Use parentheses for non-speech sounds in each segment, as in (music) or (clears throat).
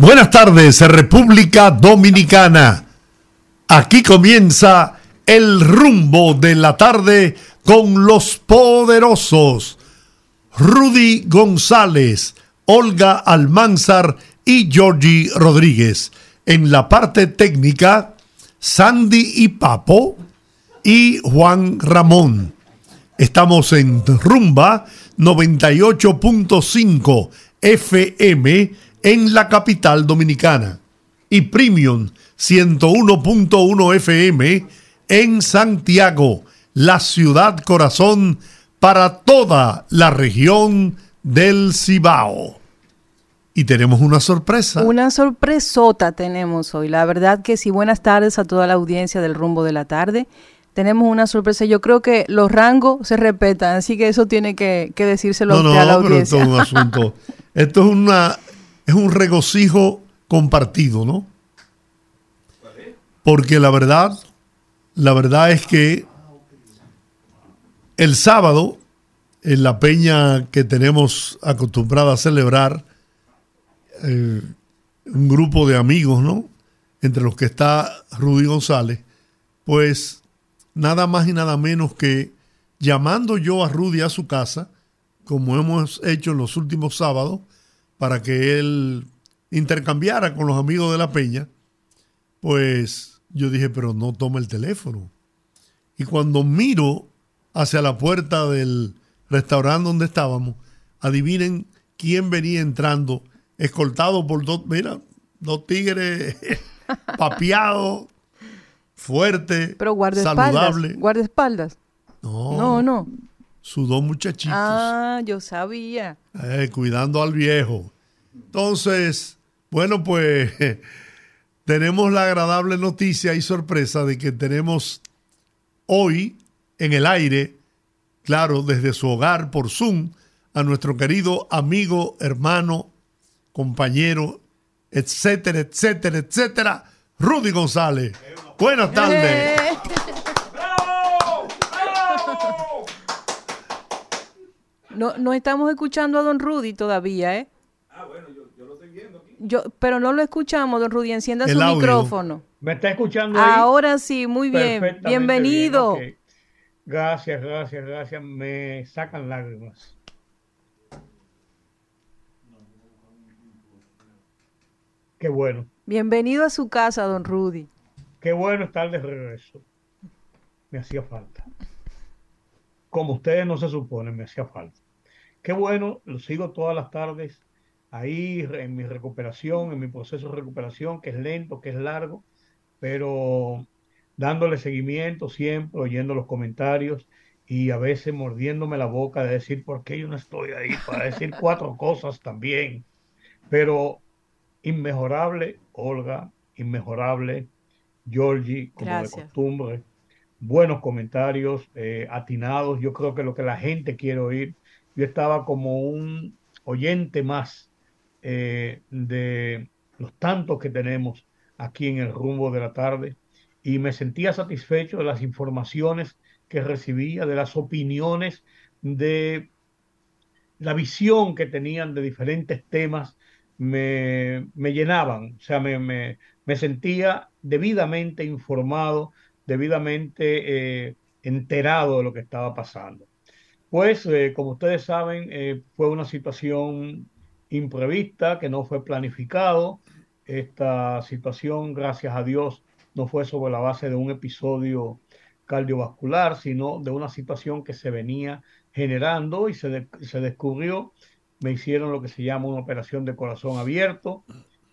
Buenas tardes, República Dominicana. Aquí comienza el rumbo de la tarde con los poderosos. Rudy González, Olga Almanzar y Georgie Rodríguez. En la parte técnica, Sandy y Papo y Juan Ramón. Estamos en Rumba 98.5 FM en la capital dominicana y Premium 101.1 FM en Santiago, la ciudad corazón para toda la región del Cibao. Y tenemos una sorpresa. Una sorpresota tenemos hoy. La verdad que sí, buenas tardes a toda la audiencia del rumbo de la tarde. Tenemos una sorpresa. Yo creo que los rangos se respetan, así que eso tiene que, decírselo a la audiencia. Pero esto es un asunto. esto es una es un regocijo compartido, ¿no? Porque la verdad, la verdad es que el sábado, en la peña que tenemos acostumbrada a celebrar, eh, un grupo de amigos, ¿no? Entre los que está Rudy González, pues nada más y nada menos que llamando yo a Rudy a su casa, como hemos hecho en los últimos sábados, para que él intercambiara con los amigos de la peña, pues yo dije, pero no toma el teléfono. Y cuando miro hacia la puerta del restaurante donde estábamos, adivinen quién venía entrando, escoltado por dos, mira, dos tigres (laughs) papeados, fuertes, pero saludable. Guardaespaldas. No, no, no sus dos muchachitos. Ah, yo sabía. Eh, cuidando al viejo. Entonces, bueno, pues (laughs) tenemos la agradable noticia y sorpresa de que tenemos hoy en el aire, claro, desde su hogar por Zoom, a nuestro querido amigo, hermano, compañero, etcétera, etcétera, etcétera, Rudy González. Buenas tardes. No, no estamos escuchando a don Rudy todavía, ¿eh? Ah, bueno, yo, lo estoy viendo aquí. Yo, pero no lo escuchamos, don Rudy. Encienda su micrófono. ¿Me está escuchando Ahora sí, muy bien. Bienvenido. Gracias, gracias, gracias. Me sacan lágrimas. Qué bueno. Bienvenido a su casa, don Rudy. Qué bueno estar de regreso. Me hacía falta. Como ustedes no se suponen, me hacía falta. Qué bueno, lo sigo todas las tardes ahí en mi recuperación, en mi proceso de recuperación, que es lento, que es largo, pero dándole seguimiento siempre, oyendo los comentarios y a veces mordiéndome la boca de decir por qué yo no estoy ahí para decir cuatro (laughs) cosas también. Pero inmejorable, Olga, inmejorable, Georgie, como de costumbre. Buenos comentarios, eh, atinados. Yo creo que lo que la gente quiere oír yo estaba como un oyente más eh, de los tantos que tenemos aquí en el rumbo de la tarde y me sentía satisfecho de las informaciones que recibía, de las opiniones, de la visión que tenían de diferentes temas, me, llenaban, o sea, me, me, sentía debidamente informado, debidamente eh, enterado de lo que estaba pasando. Pues, eh, como ustedes saben, eh, fue una situación imprevista que no fue planificado. Esta situación, gracias a Dios, no fue sobre la base de un episodio cardiovascular, sino de una situación que se venía generando y se, se descubrió. Me hicieron lo que se llama una operación de corazón abierto,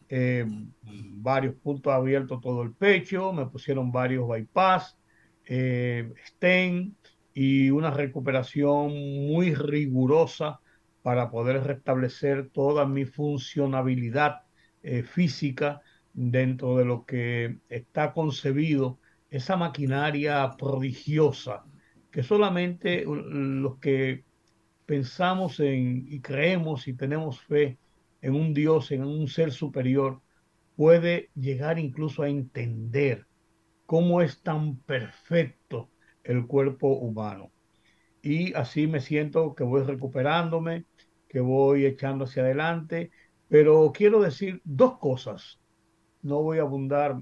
eh, varios puntos abiertos todo el pecho, me pusieron varios bypass, stent, y una recuperación muy rigurosa para poder restablecer toda mi funcionabilidad eh, física dentro de lo que está concebido esa maquinaria prodigiosa que solamente los que pensamos en y creemos y tenemos fe en un Dios, en un ser superior, puede llegar incluso a entender cómo es tan perfecto el cuerpo humano. Y así me siento que voy recuperándome, que voy echando hacia adelante, pero quiero decir dos cosas. No voy a abundar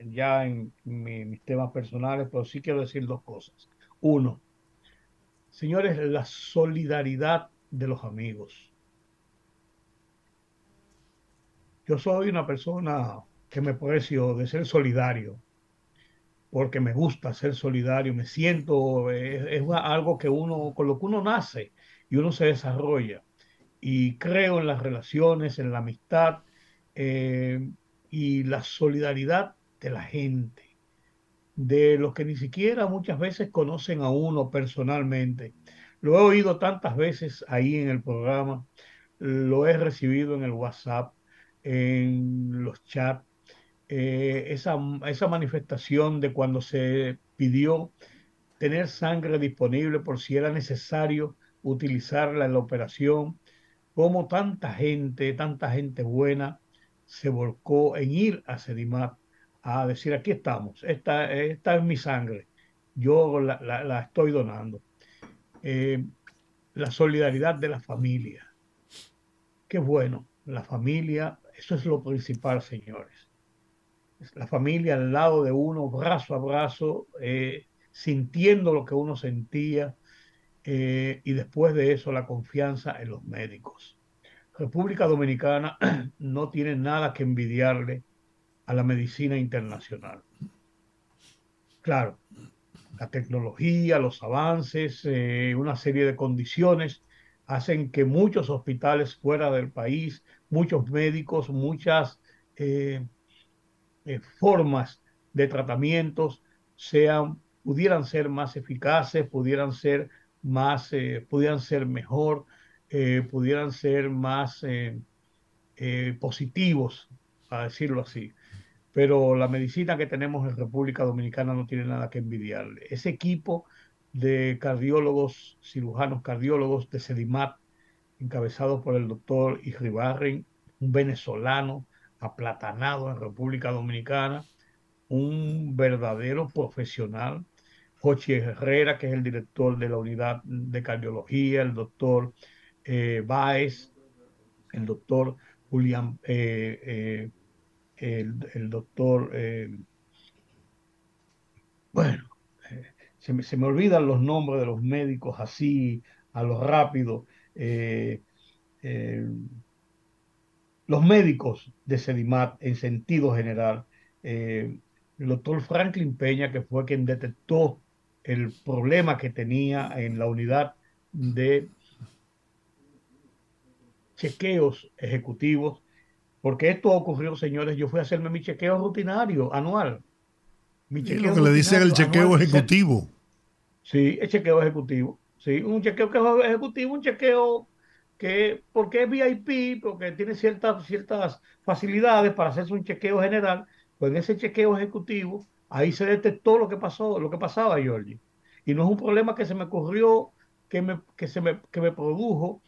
ya en, mis temas personales, pero sí quiero decir dos cosas. Uno, señores, la solidaridad de los amigos. Yo soy una persona que me precio de ser solidario, porque me gusta ser solidario, me siento, es, algo que uno, con lo que uno nace y uno se desarrolla. Y creo en las relaciones, en la amistad eh, y la solidaridad de la gente, de los que ni siquiera muchas veces conocen a uno personalmente. Lo he oído tantas veces ahí en el programa, lo he recibido en el WhatsApp, en los chats, eh, esa, esa manifestación de cuando se pidió tener sangre disponible por si era necesario utilizarla en la operación, como tanta gente, tanta gente buena se volcó en ir a Sedimat a decir, aquí estamos, esta, esta es mi sangre, yo la, estoy donando. Eh, la solidaridad de la familia. Qué bueno, la familia, eso es lo principal, señores. La familia al lado de uno, brazo a brazo, eh, sintiendo lo que uno sentía, eh, y después de eso la confianza en los médicos. República Dominicana (clears throat) no tiene nada que envidiarle a la medicina internacional. Claro, la tecnología, los avances, eh, una serie de condiciones hacen que muchos hospitales fuera del país, muchos médicos, muchas eh, formas de tratamientos sean, pudieran ser más eficaces, pudieran ser más, pudieran ser mejor, pudieran ser más positivos, a decirlo así pero la medicina que tenemos en República Dominicana no tiene nada que envidiarle. Ese equipo de cardiólogos, cirujanos cardiólogos de Sedimat, encabezado por el doctor Irribarren, un venezolano aplatanado en República Dominicana, un verdadero profesional, Jochi Herrera, que es el director de la unidad de cardiología, el doctor eh, Baez, el doctor Julián eh, eh, el, doctor, eh, bueno, se, me, se, me, olvidan los nombres de los médicos así, a lo rápido. Los médicos de Sedimat en sentido general, el doctor Franklin Peña, que fue quien detectó el problema que tenía en la unidad de chequeos ejecutivos porque esto ocurrió, señores, yo fui a hacerme mi chequeo rutinario anual. Mi chequeo lo que le dicen el chequeo ejecutivo. Sí, el chequeo ejecutivo. Sí, un chequeo que es ejecutivo, un chequeo que, porque es VIP, porque tiene ciertas, ciertas facilidades para hacerse un chequeo general, pues en ese chequeo ejecutivo, ahí se detectó lo que pasó, lo que pasaba, Georgie. Y no es un problema que se me ocurrió, que me, que se me, que me produjo.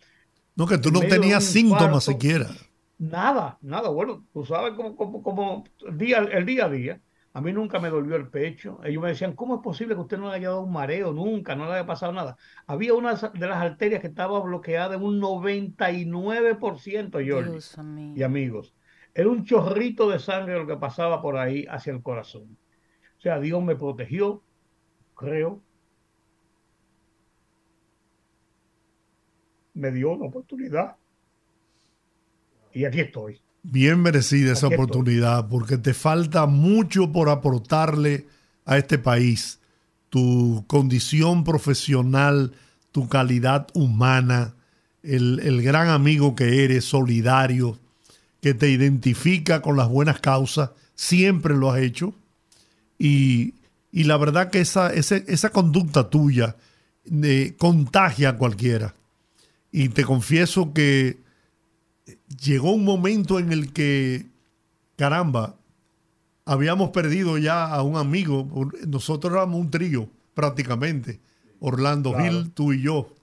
No, que tú no tenías síntomas siquiera. Nada, nada. Bueno, tú sabes como, como, el, día, el día a día. A mí nunca me dolió el pecho. Ellos me decían, ¿cómo es posible que usted no le haya dado un mareo? Nunca, no le haya pasado nada. Había una de las arterias que estaba bloqueada en un 99%, Jordi y amigos. Era un chorrito de sangre lo que pasaba por ahí hacia el corazón. O sea, Dios me protegió, creo. Me dio una oportunidad y aquí estoy. Bien merecida esa oportunidad, porque te falta mucho por aportarle a este país. Tu condición profesional, tu calidad humana, el, gran amigo que eres, solidario, que te identifica con las buenas causas, siempre lo has hecho. Y, la verdad que esa, esa, conducta tuya eh, contagia a cualquiera. Y te confieso que llegó un momento en el que, caramba, habíamos perdido ya a un amigo. Nosotros éramos un trío prácticamente. Orlando Gil, tú y yo.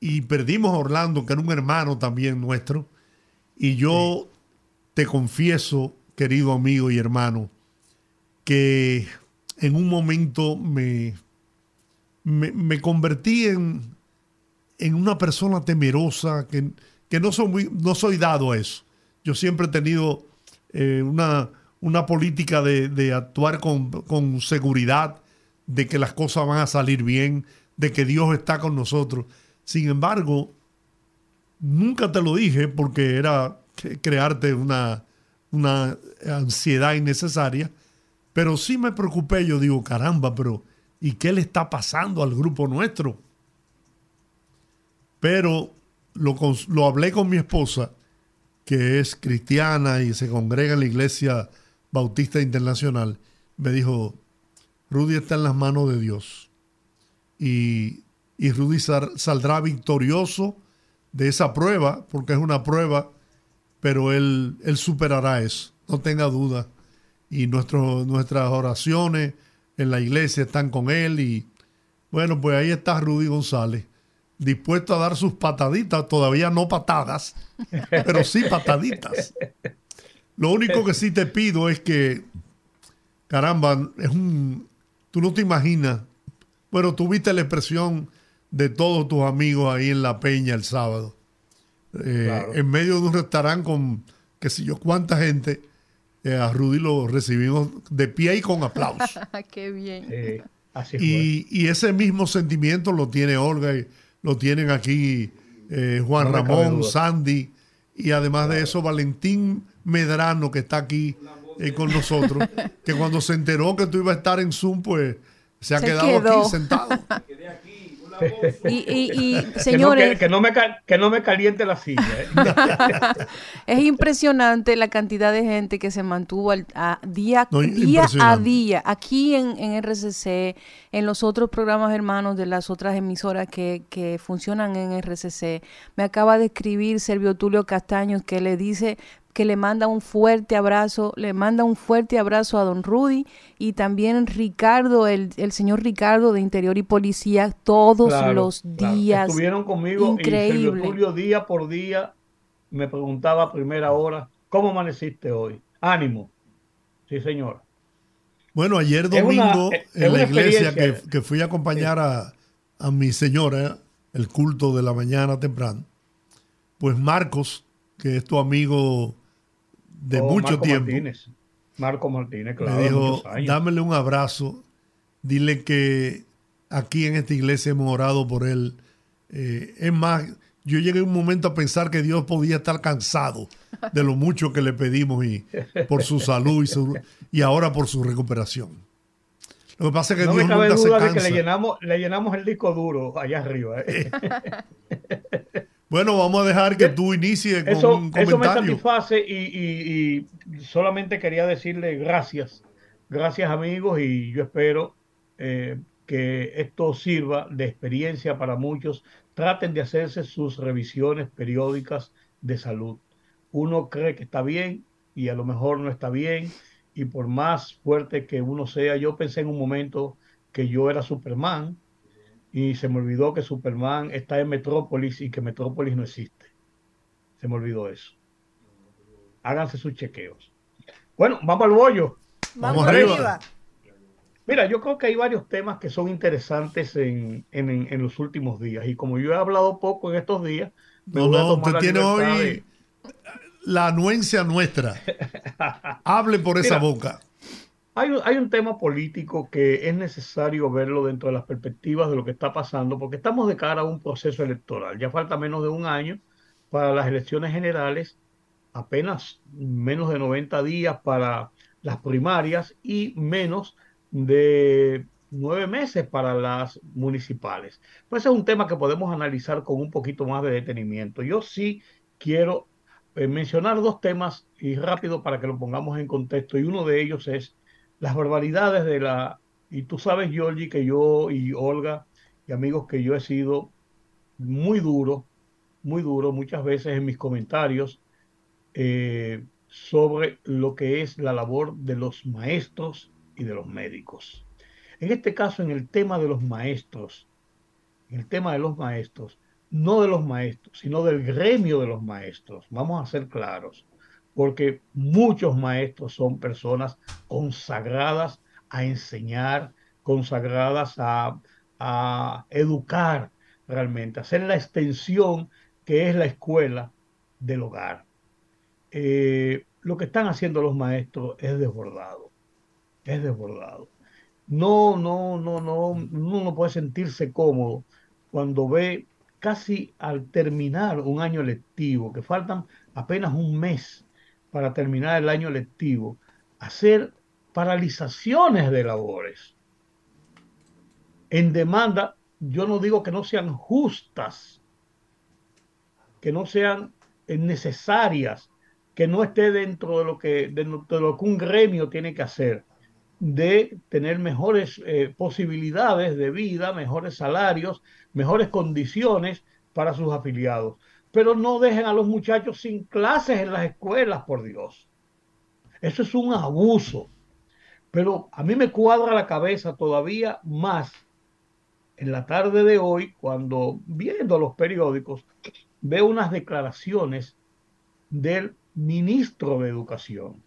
Y perdimos a Orlando, que era un hermano también nuestro. Y yo te confieso, querido amigo y hermano, que en un momento me, me, convertí en, en, una persona temerosa, que, que no, soy muy, no soy dado a eso. Yo siempre he tenido eh, una, una, política de, de actuar con, con, seguridad, de que las cosas van a salir bien, de que Dios está con nosotros. Sin embargo, nunca te lo dije porque era crearte una, una ansiedad innecesaria, pero sí me preocupé. Yo digo, caramba, pero ¿y qué le está pasando al grupo nuestro? Pero lo, lo hablé con mi esposa que es cristiana y se congrega en la Iglesia Bautista Internacional, me dijo, Rudy está en las manos de Dios y, y Rudy saldrá victorioso de esa prueba, porque es una prueba, pero él, él superará eso, no tenga duda. Y nuestras oraciones en la iglesia están con él y bueno, pues ahí está Rudy González dispuesto a dar sus pataditas, todavía no patadas, pero sí pataditas. Lo único que sí te pido es que, caramba, es un, tú no te imaginas, bueno, tuviste la expresión de todos tus amigos ahí en La Peña el sábado, eh, en medio de un restaurante con, qué sé yo, cuánta gente, eh, a Rudy lo recibimos de pie y con aplausos. (laughs) Qué bien. y, y, ese mismo sentimiento lo tiene Olga. Y, lo tienen aquí eh, Juan Ramón, Sandy y además de eso Valentín Medrano que está aquí eh, con nosotros, (laughs) que cuando se enteró que tú ibas a estar en Zoom, pues se ha quedado aquí sentado. (laughs) Y, (laughs) señores. Que no, me, que no me caliente la silla. ¿eh? (laughs) es impresionante la cantidad de gente que se mantuvo a día, día a día aquí en, en, RCC, en los otros programas hermanos de las otras emisoras que, que funcionan en RCC. Me acaba de escribir Servio Tulio Castaños que le dice que le manda un fuerte abrazo, le manda un fuerte abrazo a don Rudy y también Ricardo, el, el señor Ricardo de Interior y Policía, todos los días. Estuvieron conmigo increíble. y Julio día por día me preguntaba a primera hora, ¿cómo amaneciste hoy? Ánimo. Sí, señor. Bueno, ayer domingo en la iglesia que, fui a acompañar a, a mi señora, el culto de la mañana temprano, pues Marcos, que es tu amigo de oh, mucho tiempo. Marco Martínez, claro. Me dijo, dámele un abrazo, dile que aquí en esta iglesia hemos orado por él. Eh, es más, yo llegué un momento a pensar que Dios podía estar cansado de lo mucho que le pedimos y por su salud y, y ahora por su recuperación. Lo que pasa es que Dios nunca se cansa. que le llenamos, le llenamos el disco duro allá arriba. ¿eh? (laughs) Bueno, vamos a dejar que tú inicies con eso, un comentario. Eso me satisface y, solamente quería decirle gracias. Gracias amigos y yo espero eh, que esto sirva de experiencia para muchos. Traten de hacerse sus revisiones periódicas de salud. Uno cree que está bien y a lo mejor no está bien y por más fuerte que uno sea, yo pensé en un momento que yo era Superman y se me olvidó que Superman está en Metrópolis y que Metrópolis no existe. Se me olvidó eso. Háganse sus chequeos. Bueno, vamos al bollo. Vamos, arriba. Mira, yo creo que hay varios temas que son interesantes en, los últimos días. Y como yo he hablado poco en estos días, no, no, usted tiene hoy la anuencia nuestra. (laughs) Hable por esa boca. Hay, un tema político que es necesario verlo dentro de las perspectivas de lo que está pasando, porque estamos de cara a un proceso electoral. Ya falta menos de un año para las elecciones generales, apenas menos de 90 días para las primarias y menos de nueve meses para las municipales. Pues es un tema que podemos analizar con un poquito más de detenimiento. Yo sí quiero eh, mencionar dos temas y rápido para que lo pongamos en contexto y uno de ellos es las barbaridades de la... Y tú sabes, Georgie, que yo y Olga y amigos que yo he sido muy duro, muy duro muchas veces en mis comentarios, eh, sobre lo que es la labor de los maestros y de los médicos. En este caso, en el tema de los maestros, en el tema de los maestros, no de los maestros, sino del gremio de los maestros. Vamos a ser claros, porque muchos maestros son personas consagradas a enseñar, consagradas a, educar realmente, a hacer la extensión que es la escuela del hogar. Eh, lo que están haciendo los maestros es desbordado, es desbordado. No, no, no, no, uno no puede sentirse cómodo cuando ve casi al terminar un año lectivo, que faltan apenas un mes para terminar el año lectivo, hacer paralizaciones de labores en demanda, yo no digo que no sean justas, que no sean necesarias, que no esté dentro de lo que, de, lo que un gremio tiene que hacer, de tener mejores eh, posibilidades de vida, mejores salarios, mejores condiciones para sus afiliados. Pero no dejen a los muchachos sin clases en las escuelas, por Dios. Eso es un abuso. Pero a mí me cuadra la cabeza todavía más en la tarde de hoy, cuando viendo los periódicos, veo unas declaraciones del ministro de Educación,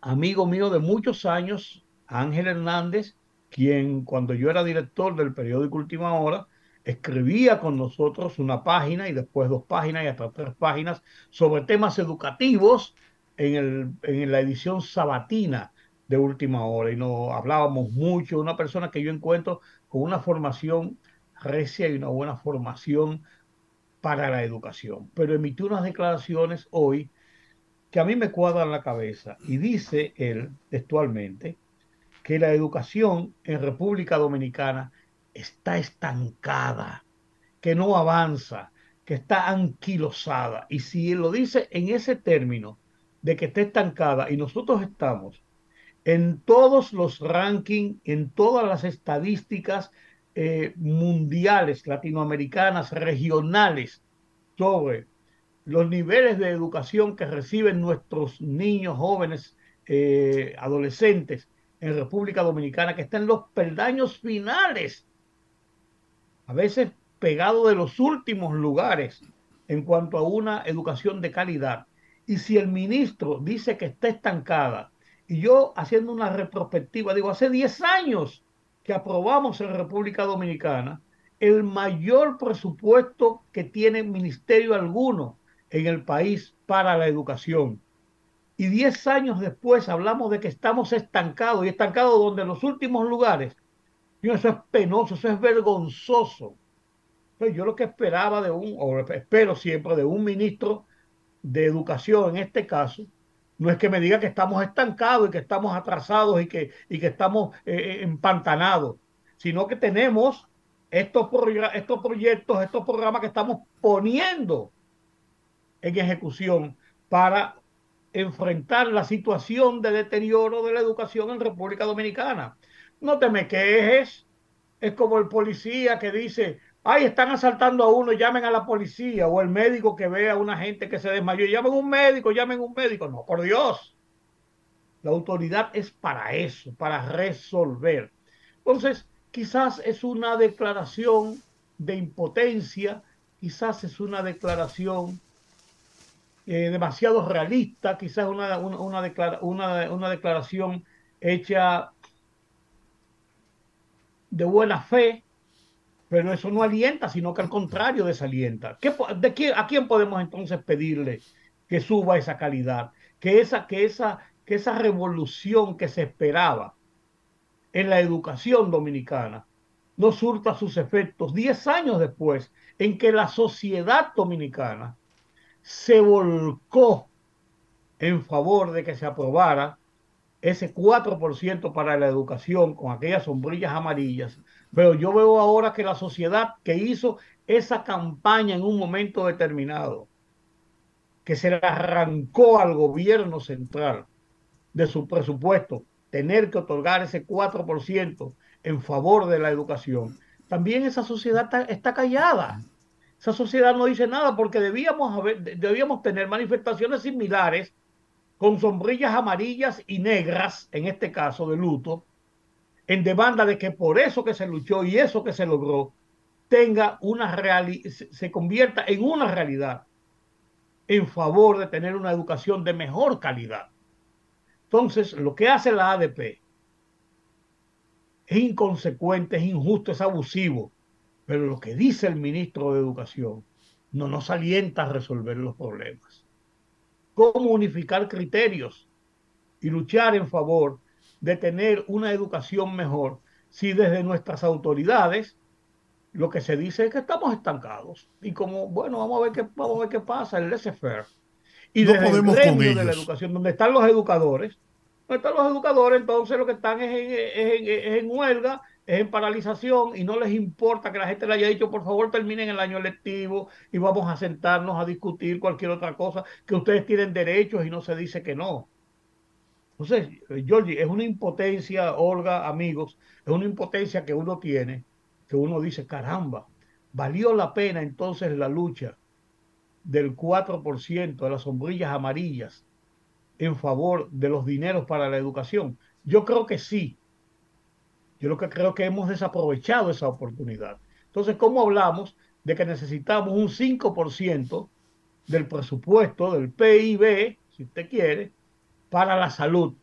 amigo mío de muchos años, Ángel Hernández, quien cuando yo era director del periódico Última Hora, escribía con nosotros una página y después dos páginas y hasta tres páginas sobre temas educativos en, el, en la edición sabatina de última hora. Y nos hablábamos mucho, una persona que yo encuentro con una formación recia y una buena formación para la educación, pero emitió unas declaraciones hoy que a mí me cuadran la cabeza. Y dice él textualmente que la educación en República Dominicana está estancada, que no avanza, que está anquilosada. Y si lo dice en ese término de que está estancada y nosotros estamos en todos los rankings, en todas las estadísticas eh, mundiales, latinoamericanas, regionales, sobre los niveles de educación que reciben nuestros niños, jóvenes, eh, adolescentes en República Dominicana, que están en los peldaños finales, a veces pegado de los últimos lugares en cuanto a una educación de calidad. Y si el ministro dice que está estancada, y yo haciendo una retrospectiva, digo, hace 10 años que aprobamos en República Dominicana el mayor presupuesto que tiene ministerio alguno en el país para la educación. Y 10 años después hablamos de que estamos estancados y estancados donde los últimos lugares. Y eso es penoso, eso es vergonzoso. Yo lo que esperaba de un, o espero siempre de un ministro de educación en este caso, no es que me diga que estamos estancados y que estamos atrasados y que, y que estamos eh, eh, empantanados, sino que tenemos estos, estos proyectos, estos programas que estamos poniendo en ejecución para enfrentar la situación de deterioro de la educación en República Dominicana. No te me quejes, es como el policía que dice, ay, están asaltando a uno, llamen a la policía, o el médico que ve a una gente que se desmayó, llamen a un médico, llamen un médico. No, por Dios. La autoridad es para eso, para resolver. Entonces, quizás es una declaración de impotencia, quizás es una declaración eh, demasiado realista, quizás una, una, una, una declaración hecha de buena fe, pero eso no alienta, sino que al contrario desalienta. ¿Qué, de ¿A quién podemos entonces pedirle que suba esa calidad? Que esa, que, esa, que esa revolución que se esperaba en la educación dominicana no surta sus efectos diez años después en que la sociedad dominicana se volcó en favor de que se aprobara ese 4% para la educación con aquellas sombrillas amarillas pero yo veo ahora que la sociedad que hizo esa campaña en un momento determinado, que se le arrancó al gobierno central de su presupuesto, tener que otorgar ese 4% en favor de la educación, también esa sociedad está, callada. Esa sociedad no dice nada porque debíamos, debíamos tener manifestaciones similares con sombrillas amarillas y negras, en este caso de luto, en demanda de que por eso que se luchó y eso que se logró tenga una realidad, se convierta en una realidad en favor de tener una educación de mejor calidad. Entonces, lo que hace la ADP es inconsecuente, es injusto, es abusivo, pero lo que dice el ministro de Educación no nos alienta a resolver los problemas. ¿Cómo unificar criterios y luchar en favor de tener una educación mejor. Si desde nuestras autoridades lo que se dice es que estamos estancados. Y como bueno vamos a ver qué vamos a ver qué pasa el laissez-faire. Y no desde podemos el de la educación donde están los educadores donde están los educadores entonces lo que están es en, es en, huelga es en paralización y no les importa que la gente le haya dicho por favor terminen el año lectivo y vamos a sentarnos a discutir cualquier otra cosa que ustedes tienen derechos y no se dice que no entonces, Georgie, es una impotencia, Olga, amigos, es una impotencia que uno tiene, que uno dice, caramba, valió la pena entonces la lucha del 4% de las sombrillas amarillas en favor de los dineros para la educación. Yo creo que sí. Yo lo que creo que hemos desaprovechado esa oportunidad. Entonces, ¿cómo hablamos de que necesitamos un 5% del presupuesto, del PIB, si usted quiere, para la salud.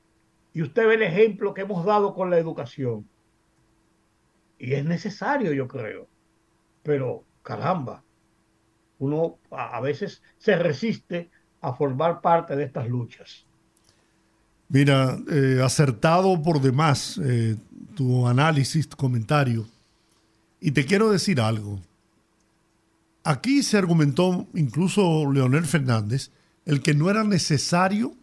Y usted ve el ejemplo que hemos dado con la educación. Y es necesario, yo creo. Pero, caramba, uno a, veces se resiste a formar parte de estas luchas. Mira, eh, acertado por demás eh, tu análisis, tu comentario. Y te quiero decir algo. Aquí se argumentó, incluso Leonel Fernández, el que no era necesario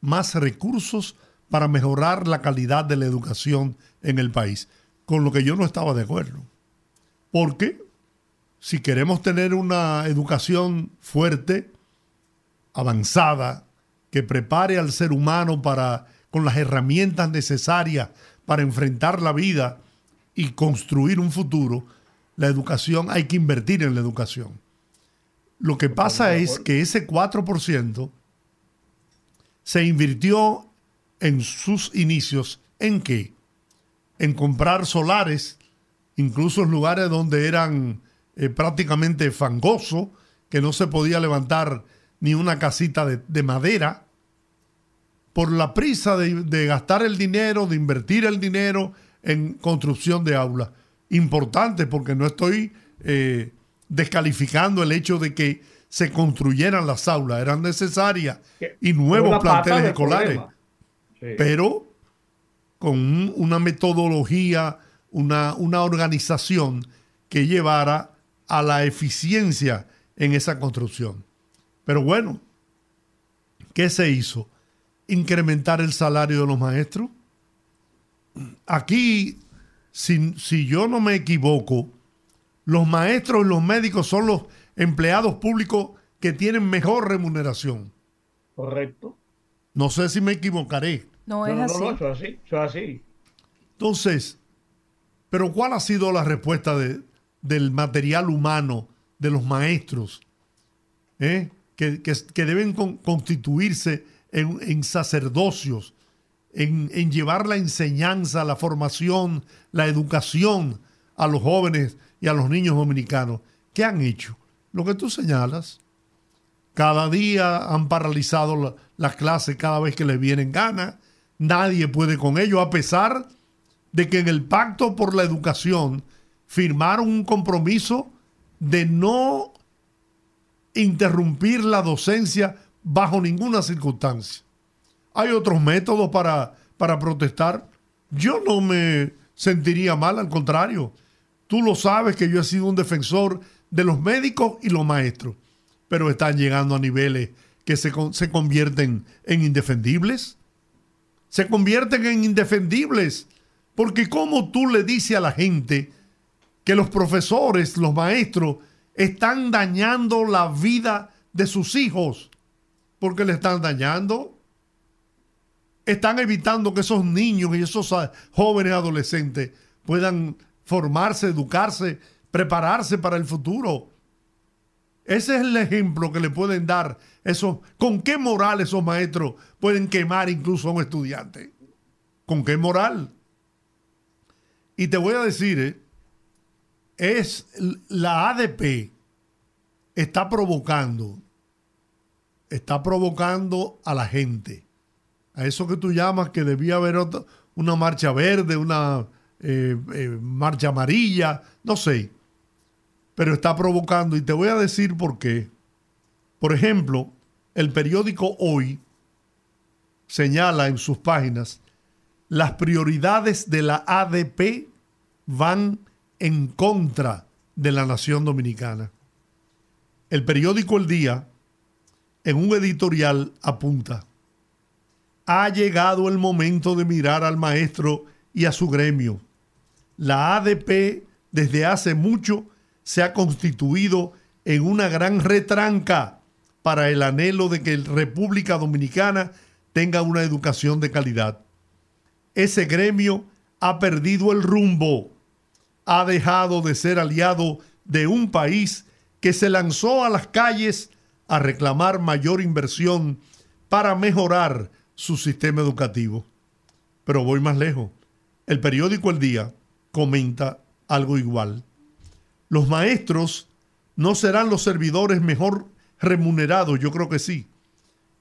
más recursos para mejorar la calidad de la educación en el país, con lo que yo no estaba de acuerdo. Porque si queremos tener una educación fuerte, avanzada, que prepare al ser humano para con las herramientas necesarias para enfrentar la vida y construir un futuro, la educación hay que invertir en la educación. Lo que pasa es que ese 4% se invirtió en sus inicios en qué? En comprar solares, incluso en lugares donde eran eh, prácticamente fangosos, que no se podía levantar ni una casita de, madera, por la prisa de, gastar el dinero, de invertir el dinero en construcción de aulas. Importante porque no estoy eh, descalificando el hecho de que se construyeran las aulas, eran necesarias y nuevos planteles escolares, pero con una metodología, una, una organización que llevara a la eficiencia en esa construcción. Pero bueno, ¿qué se hizo? Incrementar el salario de los maestros. Aquí, si, si yo no me equivoco, los maestros y los médicos son los empleados públicos que tienen mejor remuneración. Correcto. No sé si me equivocaré. No es así. No, no, así, así. Entonces, pero ¿cuál ha sido la respuesta de, del material humano, de los maestros, eh? que, deben constituirse en, sacerdocios, en, llevar la enseñanza, la formación, la educación a los jóvenes y a los niños dominicanos? ¿Qué han hecho? lo que tú señalas. Cada día han paralizado las clases cada vez que les vienen ganas. Nadie puede con ello, a pesar de que en el Pacto por la Educación firmaron un compromiso de no interrumpir la docencia bajo ninguna circunstancia. Hay otros métodos para, para protestar. Yo no me sentiría mal, al contrario. Tú lo sabes que yo he sido un defensor de los médicos y los maestros, pero están llegando a niveles que se, se convierten en indefendibles. Se convierten en indefendibles, porque como tú le dices a la gente que los profesores, los maestros, están dañando la vida de sus hijos, porque le están dañando, están evitando que esos niños y esos jóvenes adolescentes puedan formarse, educarse prepararse para el futuro. Ese es el ejemplo que le pueden dar. Eso, ¿Con qué moral esos maestros pueden quemar incluso a un estudiante? ¿Con qué moral? Y te voy a decir, ¿eh? es la ADP está provocando, está provocando a la gente, a eso que tú llamas que debía haber una marcha verde, una eh, eh, marcha amarilla, no sé, pero está provocando y te voy a decir por qué. Por ejemplo, el periódico Hoy señala en sus páginas las prioridades de la ADP van en contra de la nación dominicana. El periódico El Día, en un editorial, apunta, ha llegado el momento de mirar al maestro y a su gremio. La ADP desde hace mucho se ha constituido en una gran retranca para el anhelo de que la República Dominicana tenga una educación de calidad. Ese gremio ha perdido el rumbo, ha dejado de ser aliado de un país que se lanzó a las calles a reclamar mayor inversión para mejorar su sistema educativo. Pero voy más lejos. El periódico El Día comenta algo igual. Los maestros no serán los servidores mejor remunerados, yo creo que sí,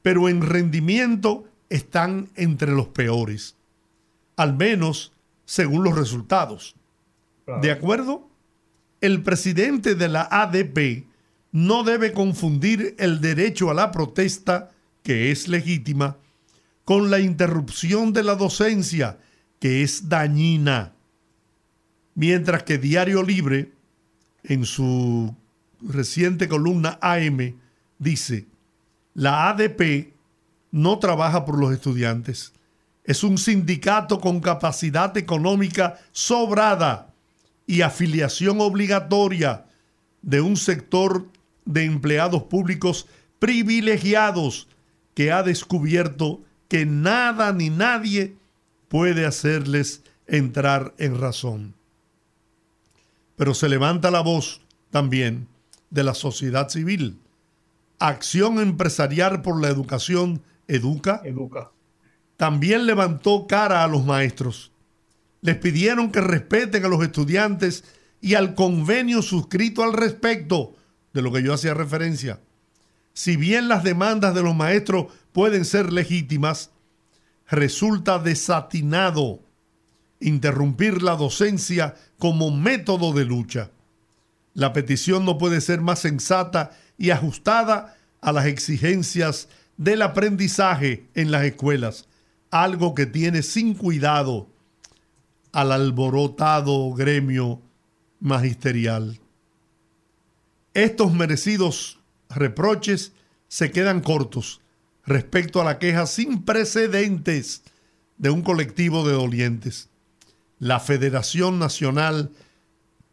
pero en rendimiento están entre los peores, al menos según los resultados. ¿De acuerdo? El presidente de la ADP no debe confundir el derecho a la protesta, que es legítima, con la interrupción de la docencia, que es dañina. Mientras que Diario Libre, en su reciente columna AM, dice, la ADP no trabaja por los estudiantes. Es un sindicato con capacidad económica sobrada y afiliación obligatoria de un sector de empleados públicos privilegiados que ha descubierto que nada ni nadie puede hacerles entrar en razón. Pero se levanta la voz también de la sociedad civil Acción Empresarial por la Educación, Educa, Educa, también levantó cara a los maestros. Les pidieron que respeten a los estudiantes y al convenio suscrito al respecto, de lo que yo hacía referencia. Si bien las demandas de los maestros pueden ser legítimas, resulta desatinado interrumpir la docencia como método de lucha. La petición no puede ser más sensata y ajustada a las exigencias del aprendizaje en las escuelas, algo que tiene sin cuidado al alborotado gremio magisterial. Estos merecidos reproches se quedan cortos respecto a la queja sin precedentes de un colectivo de dolientes. La Federación Nacional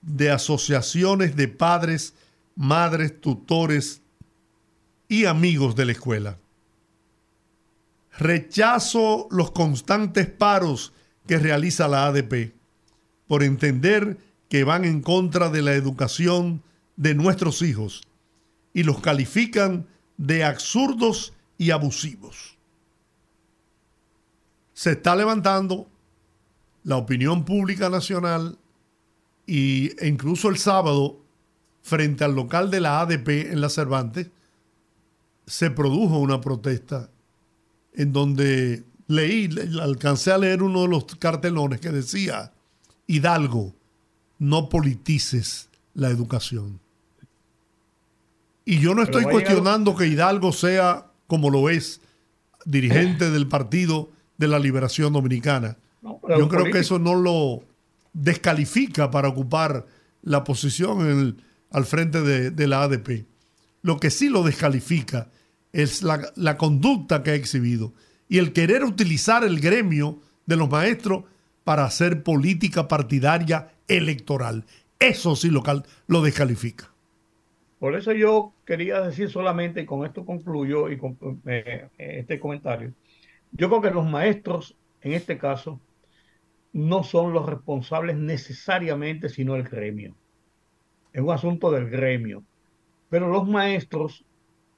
de Asociaciones de Padres madres, tutores y amigos de la escuela. Rechazo los constantes paros que realiza la ADP por entender que van en contra de la educación de nuestros hijos y los califican de absurdos y abusivos. Se está levantando la opinión pública nacional y, e incluso el sábado frente al local de la ADP en la Cervantes, se produjo una protesta en donde leí, alcancé a leer uno de los cartelones que decía, Hidalgo, no politices la educación. Y yo no estoy cuestionando que Hidalgo sea, como lo es, dirigente del Partido de la Liberación Dominicana. yo creo que eso no lo descalifica para ocupar la posición en el, al frente de, la ADP. Lo que sí lo descalifica es la, la, conducta que ha exhibido y el querer utilizar el gremio de los maestros para hacer política partidaria electoral. Eso sí lo, lo descalifica. Por eso yo quería decir solamente, y con esto concluyo y con, eh, este comentario, yo creo que los maestros, en este caso, no son los responsables necesariamente, sino el gremio es un asunto del gremio. Pero los maestros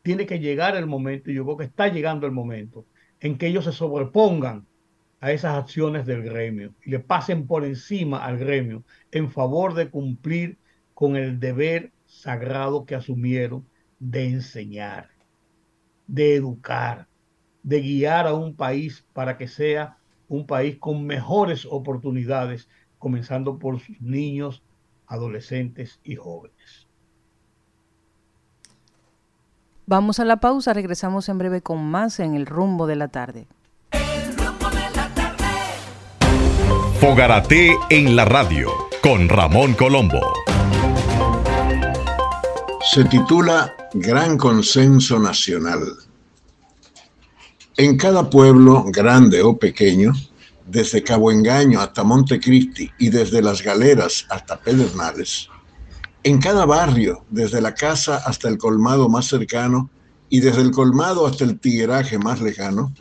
tiene que llegar el momento, y yo creo que está llegando el momento, en que ellos se sobrepongan a esas acciones del gremio y le pasen por encima al gremio en favor de cumplir con el deber sagrado que asumieron de enseñar, de educar, de guiar a un país para que sea un país con mejores oportunidades, comenzando por sus niños, adolescentes y jóvenes. Vamos a la pausa, regresamos en breve con más en el rumbo de la tarde. Fogarate en la radio con Ramón Colombo. Se titula Gran Consenso Nacional. En cada pueblo, grande o pequeño, desde Cabo Engaño hasta Montecristi y desde Las Galeras hasta Pedernales, en cada barrio, desde la casa hasta el colmado más cercano y desde el colmado hasta el tigueraje más lejano,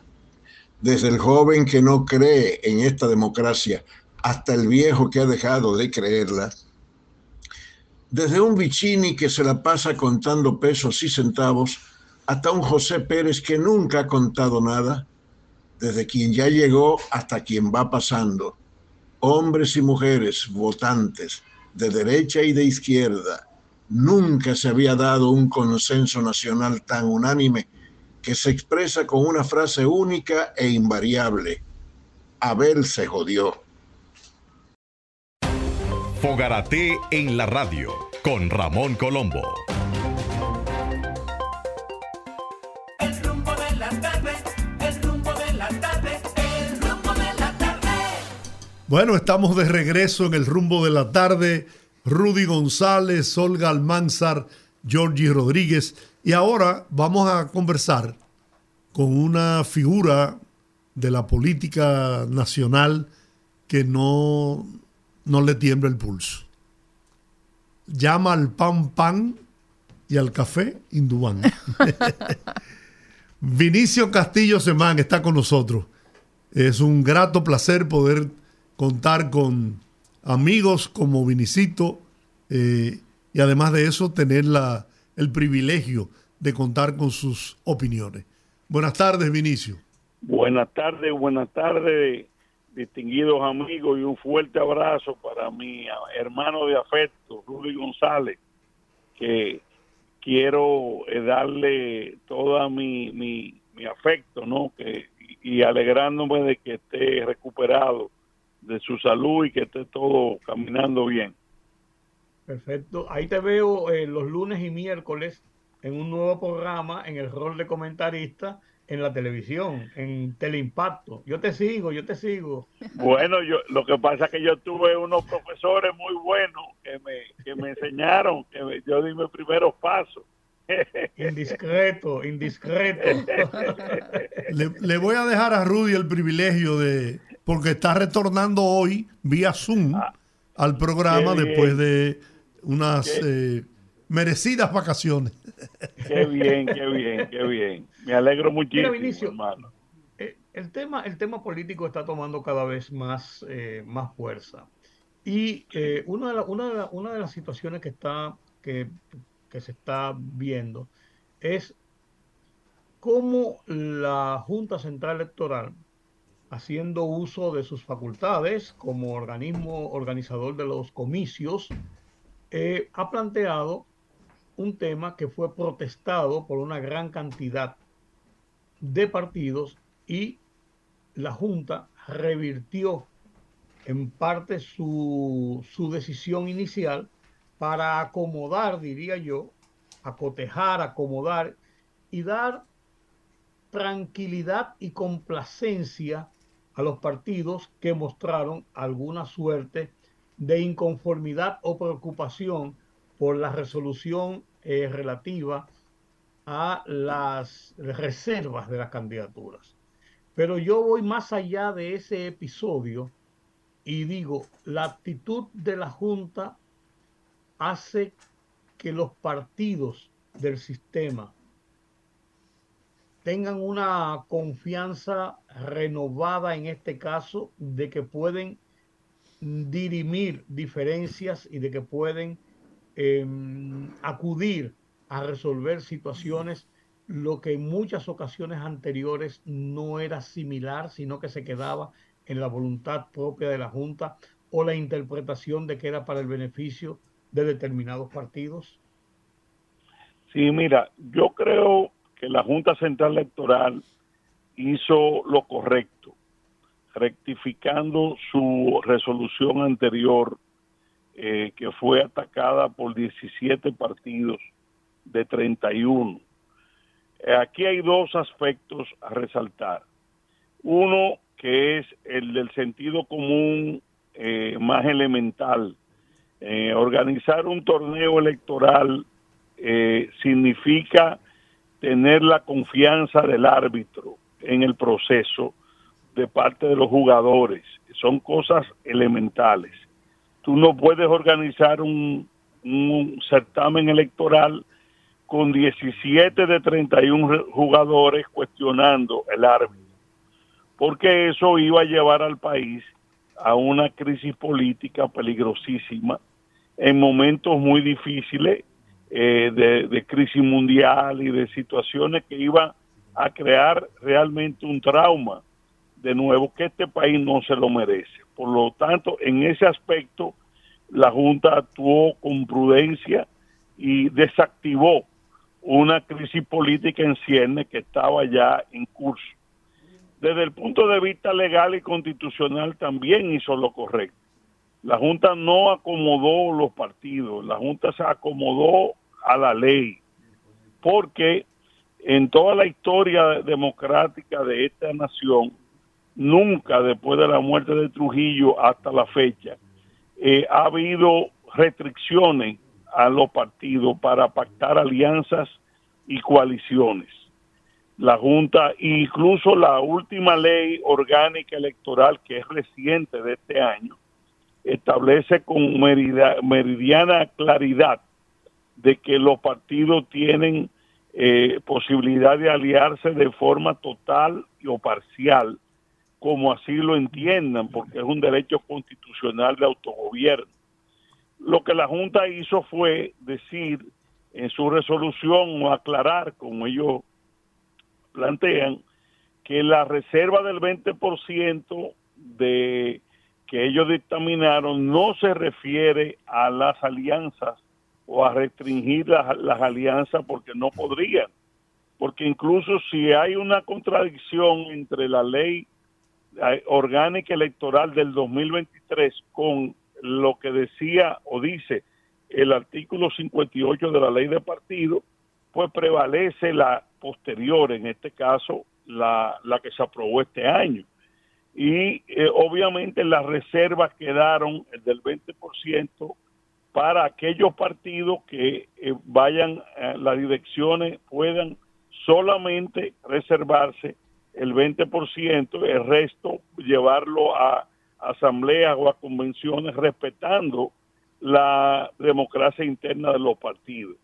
desde el joven que no cree en esta democracia hasta el viejo que ha dejado de creerla, desde un Vicini que se la pasa contando pesos y centavos hasta un José Pérez que nunca ha contado nada, desde quien ya llegó hasta quien va pasando, hombres y mujeres votantes, de derecha y de izquierda, nunca se había dado un consenso nacional tan unánime que se expresa con una frase única e invariable. Abel se jodió. Fogarate en la radio con Ramón Colombo. El rumbo de la tarde, el rumbo de la tarde, el rumbo de la tarde. Bueno, estamos de regreso en el rumbo de la tarde. Rudy González, Olga Almanzar, Georgie Rodríguez. Y ahora vamos a conversar con una figura de la política nacional que no, no le tiembla el pulso. Llama al pan pan y al café Indubán. (laughs) Vinicio Castillo Semán está con nosotros. Es un grato placer poder contar con amigos como Vinicito eh, y además de eso tener el privilegio de contar con sus opiniones. Buenas tardes, Vinicio. Buenas tardes, buenas tardes, distinguidos amigos, y un fuerte abrazo para mi hermano de afecto, Rudy González, que quiero eh, darle todo mi, mi, afecto, ¿no? Que, y alegrándome de que esté recuperado de su salud y que esté todo caminando bien. Perfecto. Ahí te veo eh, los lunes y miércoles en un nuevo programa en el rol de comentarista en la televisión, en Teleimpacto. Yo te sigo, yo te sigo. Bueno, yo lo que pasa es que yo tuve unos profesores muy buenos que me, que me enseñaron, que me- yo di mis primeros pasos. (laughs) Indiscreto, indiscreto. Le, le voy a dejar a Rudy el privilegio de, porque está retornando hoy vía Zoom al programa Ah. qué bien. después de unas eh, merecidas vacaciones. Qué bien, qué bien, qué bien. Me alegro muchísimo, Vinicio. hermano. Eh, el tema, el tema político está tomando cada vez más, eh, más fuerza. Y eh, una, de la- una, de la- una de las situaciones que, está, que, que se está viendo es cómo la Junta Central Electoral, haciendo uso de sus facultades como organismo organizador de los comicios, eh, ha planteado un tema que fue protestado por una gran cantidad de partidos y la Junta revirtió en parte su, su decisión inicial para acomodar, diría yo, acotejar, acomodar y dar tranquilidad y complacencia a los partidos que mostraron alguna suerte de inconformidad o preocupación por la resolución eh, relativa a las reservas de las candidaturas. Pero yo voy más allá de ese episodio y digo, la actitud de la Junta hace que los partidos del sistema tengan una confianza renovada en este caso de que pueden dirimir diferencias y de que pueden eh, acudir a resolver situaciones, lo que en muchas ocasiones anteriores no era similar, sino que se quedaba en la voluntad propia de la Junta o la interpretación de que era para el beneficio de determinados partidos? Sí, mira, yo creo que la Junta Central Electoral hizo lo correcto, rectificando su resolución anterior, eh, que fue atacada por 17 partidos de 31. Eh, aquí hay dos aspectos a resaltar. Uno, que es el del sentido común eh, más elemental. organizar un torneo electoral significa tener la confianza del árbitro en el proceso de parte de los jugadores. Son cosas elementales. Tú no puedes organizar un, certamen electoral con 17 de 31 jugadores cuestionando el árbitro, porque eso iba a llevar al país a una crisis política peligrosísima en momentos muy difíciles eh, de, de, crisis mundial y de situaciones que iban a crear realmente un trauma de nuevo que este país no se lo merece. Por lo tanto, en ese aspecto, la Junta actuó con prudencia y desactivó una crisis política en cierne que estaba ya en curso. Desde el punto de vista legal y constitucional también hizo lo correcto. La Junta no acomodó los partidos, la Junta se acomodó a la ley, porque en toda la historia democrática de esta nación, nunca después de la muerte de Trujillo hasta la fecha, eh, ha habido restricciones a los partidos para pactar alianzas y coaliciones. La Junta, incluso la última ley orgánica electoral, que es reciente de este año, establece con meridiana claridad de que los partidos tienen eh, posibilidad de aliarse de forma total o parcial, como así lo entiendan, porque es un derecho constitucional de autogobierno. Lo que la Junta hizo fue decir en su resolución o aclarar, como ellos plantean, que la reserva del 20% de que ellos dictaminaron no se refiere a las alianzas o a restringir las, alianzas porque no podrían. Porque incluso si hay una contradicción entre la ley orgánica electoral del 2023 con lo que decía o dice el artículo 58 de la ley de partido, pues prevalece la posterior, en este caso la, la que se aprobó este año. Y eh, obviamente las reservas quedaron, el del 20%, para aquellos partidos que eh, vayan, las direcciones puedan solamente reservarse el 20%, el resto llevarlo a asambleas o a convenciones respetando la democracia interna de los partidos.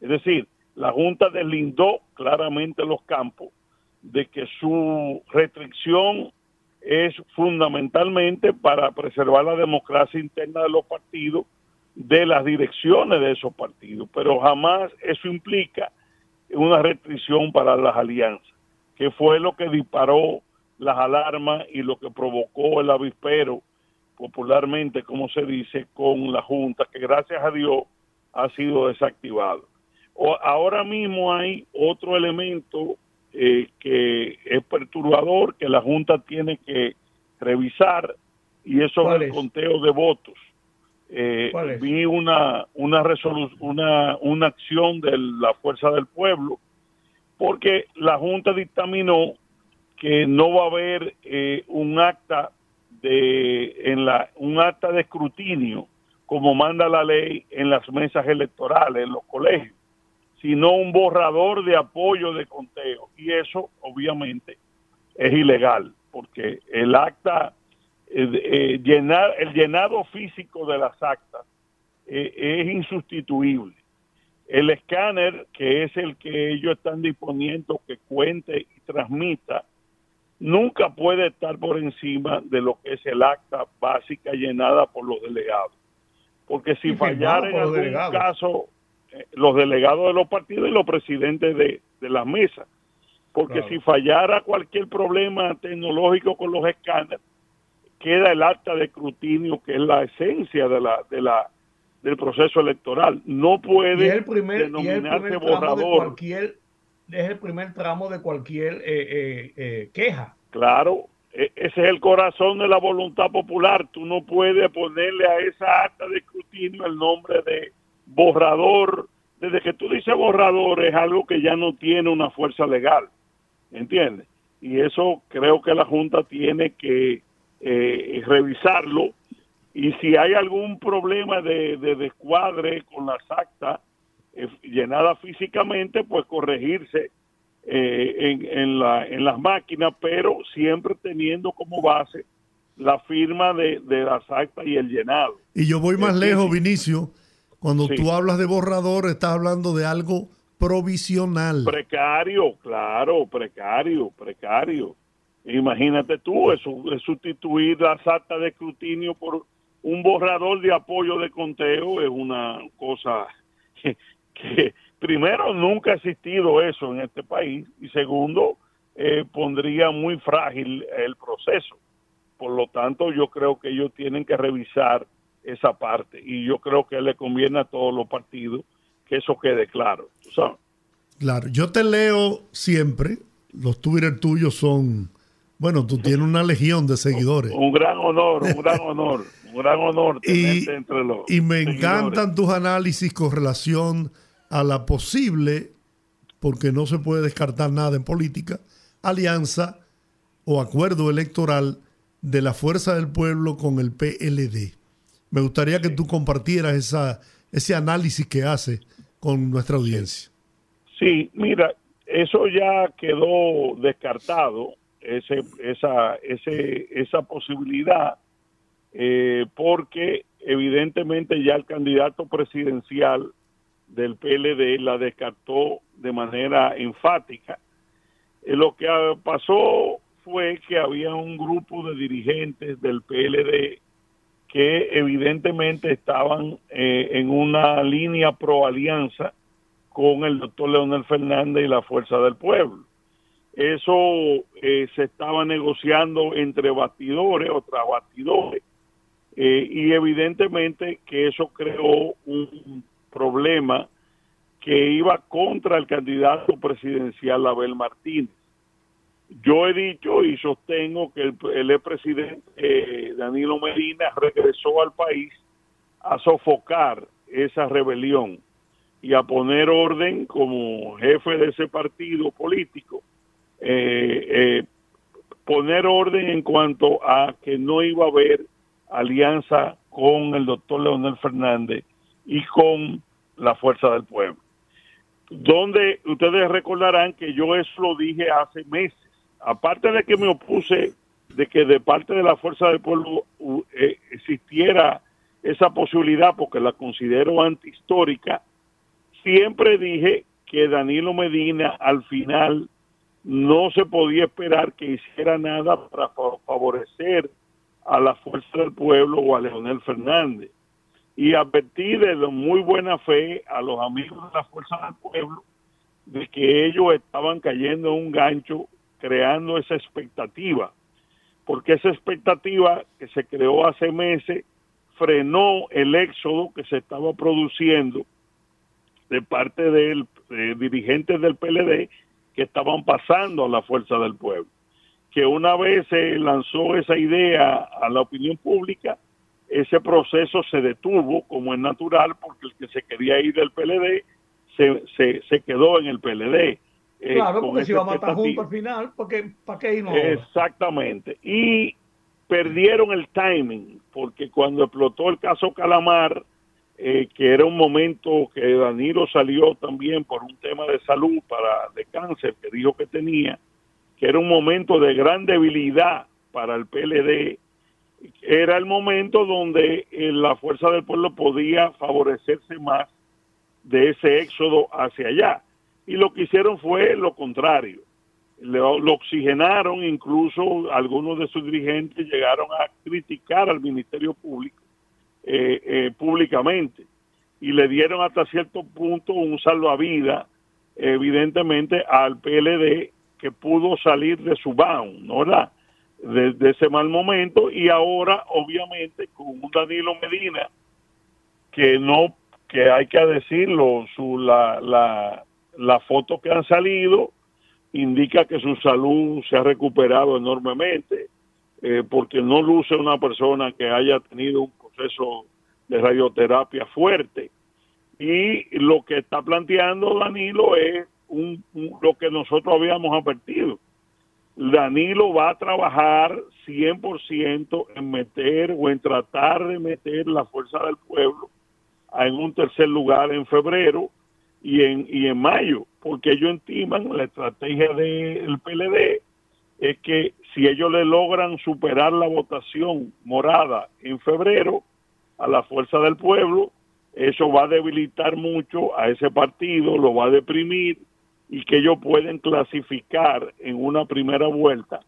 Es decir, la Junta deslindó claramente los campos de que su restricción es fundamentalmente para preservar la democracia interna de los partidos de las direcciones de esos partidos, pero jamás eso implica una restricción para las alianzas, que fue lo que disparó las alarmas y lo que provocó el avispero, popularmente, como se dice, con la Junta, que gracias a Dios ha sido desactivado. O, ahora mismo hay otro elemento eh, que es perturbador, que la Junta tiene que revisar, y eso es el conteo de votos. Eh, vi una una, una una acción de la fuerza del pueblo porque la junta dictaminó que no va a haber eh, un acta de en la un acta de escrutinio como manda la ley en las mesas electorales en los colegios sino un borrador de apoyo de conteo y eso obviamente es ilegal porque el acta eh, eh, llenar, el llenado físico de las actas eh, es insustituible. El escáner, que es el que ellos están disponiendo que cuente y transmita, nunca puede estar por encima de lo que es el acta básica llenada por los delegados. Porque si fallara en algún caso eh, los delegados de los partidos y los presidentes de, de las mesas. Porque Claro. si fallara cualquier problema tecnológico con los escáneres, queda el acta de escrutinio, que es la esencia de la, de la, del proceso electoral. No puede Y el primer, y el de borrador. cualquier, es el primer tramo de cualquier eh, eh, eh, queja. Claro, e- ese es el corazón de la voluntad popular. Tú no puedes ponerle a esa acta de escrutinio el nombre de borrador. Desde que tú dices borrador es algo que ya no tiene una fuerza legal, ¿entiendes? Y eso creo que la Junta tiene que eh, revisarlo. Y si hay algún problema de, de descuadre con las actas eh, llenadas físicamente, pues corregirse eh, en, en, la, en las máquinas, pero siempre teniendo como base la firma de, de las actas y el llenado. Y yo voy más lejos. Vinicio. Cuando Sí. tú hablas de borrador, estás hablando de algo provisional. Precario, claro, precario, precario. Imagínate tú, eso es sustituir las actas de escrutinio por un borrador de apoyo de conteo es una cosa que, (laughs) que, primero nunca ha existido eso en este país y segundo eh, pondría muy frágil el proceso. Por lo tanto, yo creo que ellos tienen que revisar esa parte y yo creo que le conviene a todos los partidos que eso quede claro. ¿tú sabes? Claro, yo te leo siempre. Los Twitter tuyos son, bueno, tú tienes una legión de seguidores. Un gran honor, un gran honor, (laughs) un gran honor Y, entre los y me seguidores. encantan tus análisis con relación a la posible, porque no se puede descartar nada en política, alianza o acuerdo electoral de la Fuerza del Pueblo con el PLD. Me gustaría que tú compartieras esa, ese análisis que hace con nuestra audiencia. Sí, mira, eso ya quedó descartado, ese, esa, ese, esa posibilidad, eh, porque evidentemente ya el candidato presidencial del PLD la descartó de manera enfática. Eh, lo que ah, pasó fue que había un grupo de dirigentes del PLD que evidentemente estaban eh, en una línea pro alianza con el doctor Leonel Fernández y la Fuerza del Pueblo. Eso eh, se estaba negociando entre batidores o tras batidores eh, y evidentemente que eso creó un problema que iba contra el candidato presidencial Abel Martínez. Yo he dicho y sostengo que el, el expresidente eh, Danilo Medina regresó al país a sofocar esa rebelión y a poner orden como jefe de ese partido político, eh, eh, poner orden en cuanto a que no iba a haber alianza con el doctor Leonel Fernández y con la Fuerza del Pueblo. Donde ustedes recordarán que yo eso lo dije hace meses. Aparte de que me opuse de que de parte de la Fuerza del Pueblo eh, existiera esa posibilidad, porque la considero antihistórica, siempre dije que Danilo Medina al final no se podía esperar que hiciera nada para fa- favorecer a la fuerza del pueblo o a Leonel Fernández. Y advertí de muy buena fe a los amigos de la fuerza del pueblo de que ellos estaban cayendo en un gancho creando esa expectativa, porque esa expectativa que se creó hace meses frenó el éxodo que se estaba produciendo de parte de dirigentes del PLD que estaban pasando a la fuerza del pueblo. Que una vez se lanzó esa idea a la opinión pública, ese proceso se detuvo, como es natural, porque el que se quería ir del PLD se, se, se quedó en el PLD. eh, Claro, porque esa vamos a expectativa. juntos al final, porque ¿para qué irnos? Exactamente. Y perdieron el timing, porque cuando explotó el caso Calamar, eh, que era un momento que Danilo salió también por un tema de salud para de cáncer que dijo que tenía, que era un momento de gran debilidad para el PLD, era el momento donde eh, la fuerza del pueblo podía favorecerse más de ese éxodo hacia allá. Y lo que hicieron fue lo contrario. Lo, lo oxigenaron, incluso algunos de sus dirigentes llegaron a criticar al Ministerio Público eh, eh, públicamente. y le dieron hasta cierto punto un salvavidas, evidentemente, al PLD que pudo salir de su bound, ¿no verdad? De, ese mal momento y ahora, obviamente, con un Danilo Medina que no, que hay que decirlo, su, la, la, la foto que han salido indica que su salud se ha recuperado enormemente, eh, porque no luce una persona que haya tenido un proceso de radioterapia fuerte. Y lo que está planteando Danilo es un, lo que nosotros habíamos advertido. Danilo va a trabajar 100% en meter o en tratar de meter la fuerza del pueblo en un tercer lugar en febrero y en, y en mayo, porque ellos estiman la estrategia del PLD es que si ellos le logran superar la votación morada en febrero a la fuerza del pueblo, eso va a debilitar mucho a ese partido, lo va a deprimir y que ellos pueden clasificar en una primera vuelta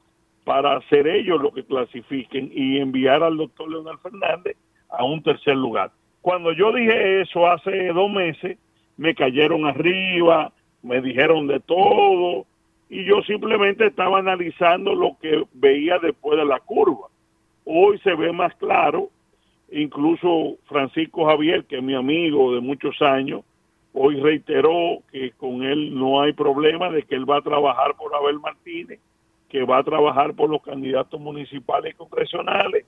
para hacer ellos lo que clasifiquen y enviar al doctor Leonel Fernández a un tercer lugar. Cuando yo dije eso hace dos meses, me cayeron arriba, me dijeron de todo, y yo simplemente estaba analizando lo que veía después de la curva. Hoy se ve más claro, incluso Francisco Javier, que es mi amigo de muchos años, hoy reiteró que con él no hay problema de que él va a trabajar por Abel Martínez, que va a trabajar por los candidatos municipales y congresionales,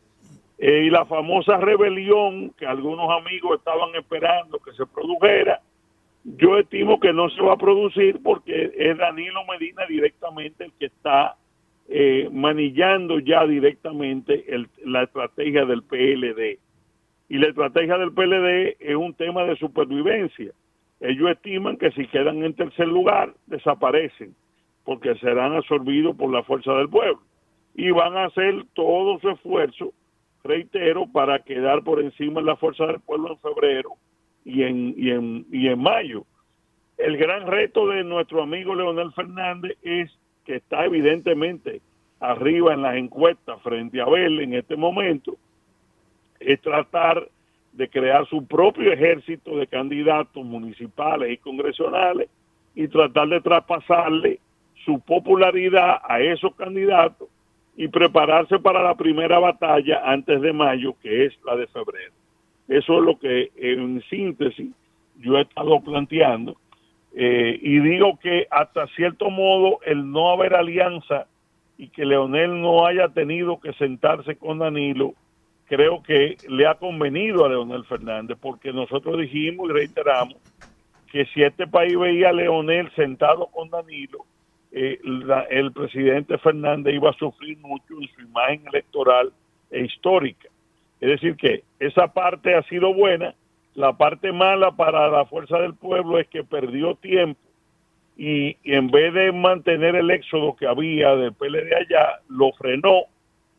eh, y la famosa rebelión que algunos amigos estaban esperando que se produjera, yo estimo que no se va a producir porque es Danilo Medina directamente el que está eh, manillando ya directamente la estrategia del PLD. Y la estrategia del PLD es un tema de supervivencia. Ellos estiman que si quedan en tercer lugar, desaparecen, porque serán absorbidos por la fuerza del pueblo. Y van a hacer todo su esfuerzo, reitero, para quedar por encima de la fuerza del pueblo en febrero y en, y en, y en mayo. El gran reto de nuestro amigo Leonel Fernández es que está evidentemente arriba en las encuestas frente a Abel en este momento, es tratar de crear su propio ejército de candidatos municipales y congresionales y tratar de traspasarle su popularidad a esos candidatos y prepararse para la primera batalla antes de mayo, que es la de febrero. Eso es lo que en síntesis yo he estado planteando eh, y digo que hasta cierto modo el no haber alianza y que Leonel no haya tenido que sentarse con Danilo, creo que le ha convenido a Leonel Fernández, porque nosotros dijimos y reiteramos que si este país veía a Leonel sentado con Danilo, eh, la- el presidente Fernández iba a sufrir mucho en su imagen electoral e histórica. Es decir, que esa parte ha sido buena. La parte mala para la fuerza del pueblo es que perdió tiempo y, en vez de mantener el éxodo que había del PLD allá, lo frenó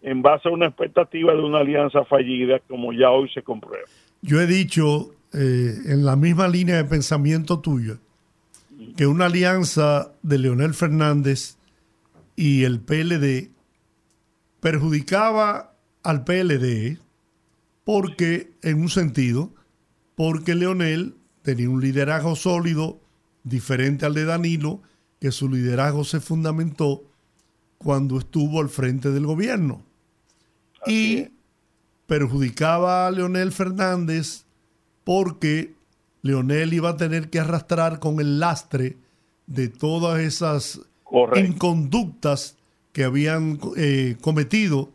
en base a una expectativa de una alianza fallida, como ya hoy se comprueba. Yo he dicho eh, en la misma línea de pensamiento tuya que una alianza de Leonel Fernández y el PLD perjudicaba al PLD porque, en un sentido, porque Leonel tenía un liderazgo sólido diferente al de Danilo, que su liderazgo se fundamentó cuando estuvo al frente del gobierno. Y perjudicaba a Leonel Fernández porque Leonel iba a tener que arrastrar con el lastre de todas esas Correcto. inconductas que habían eh, cometido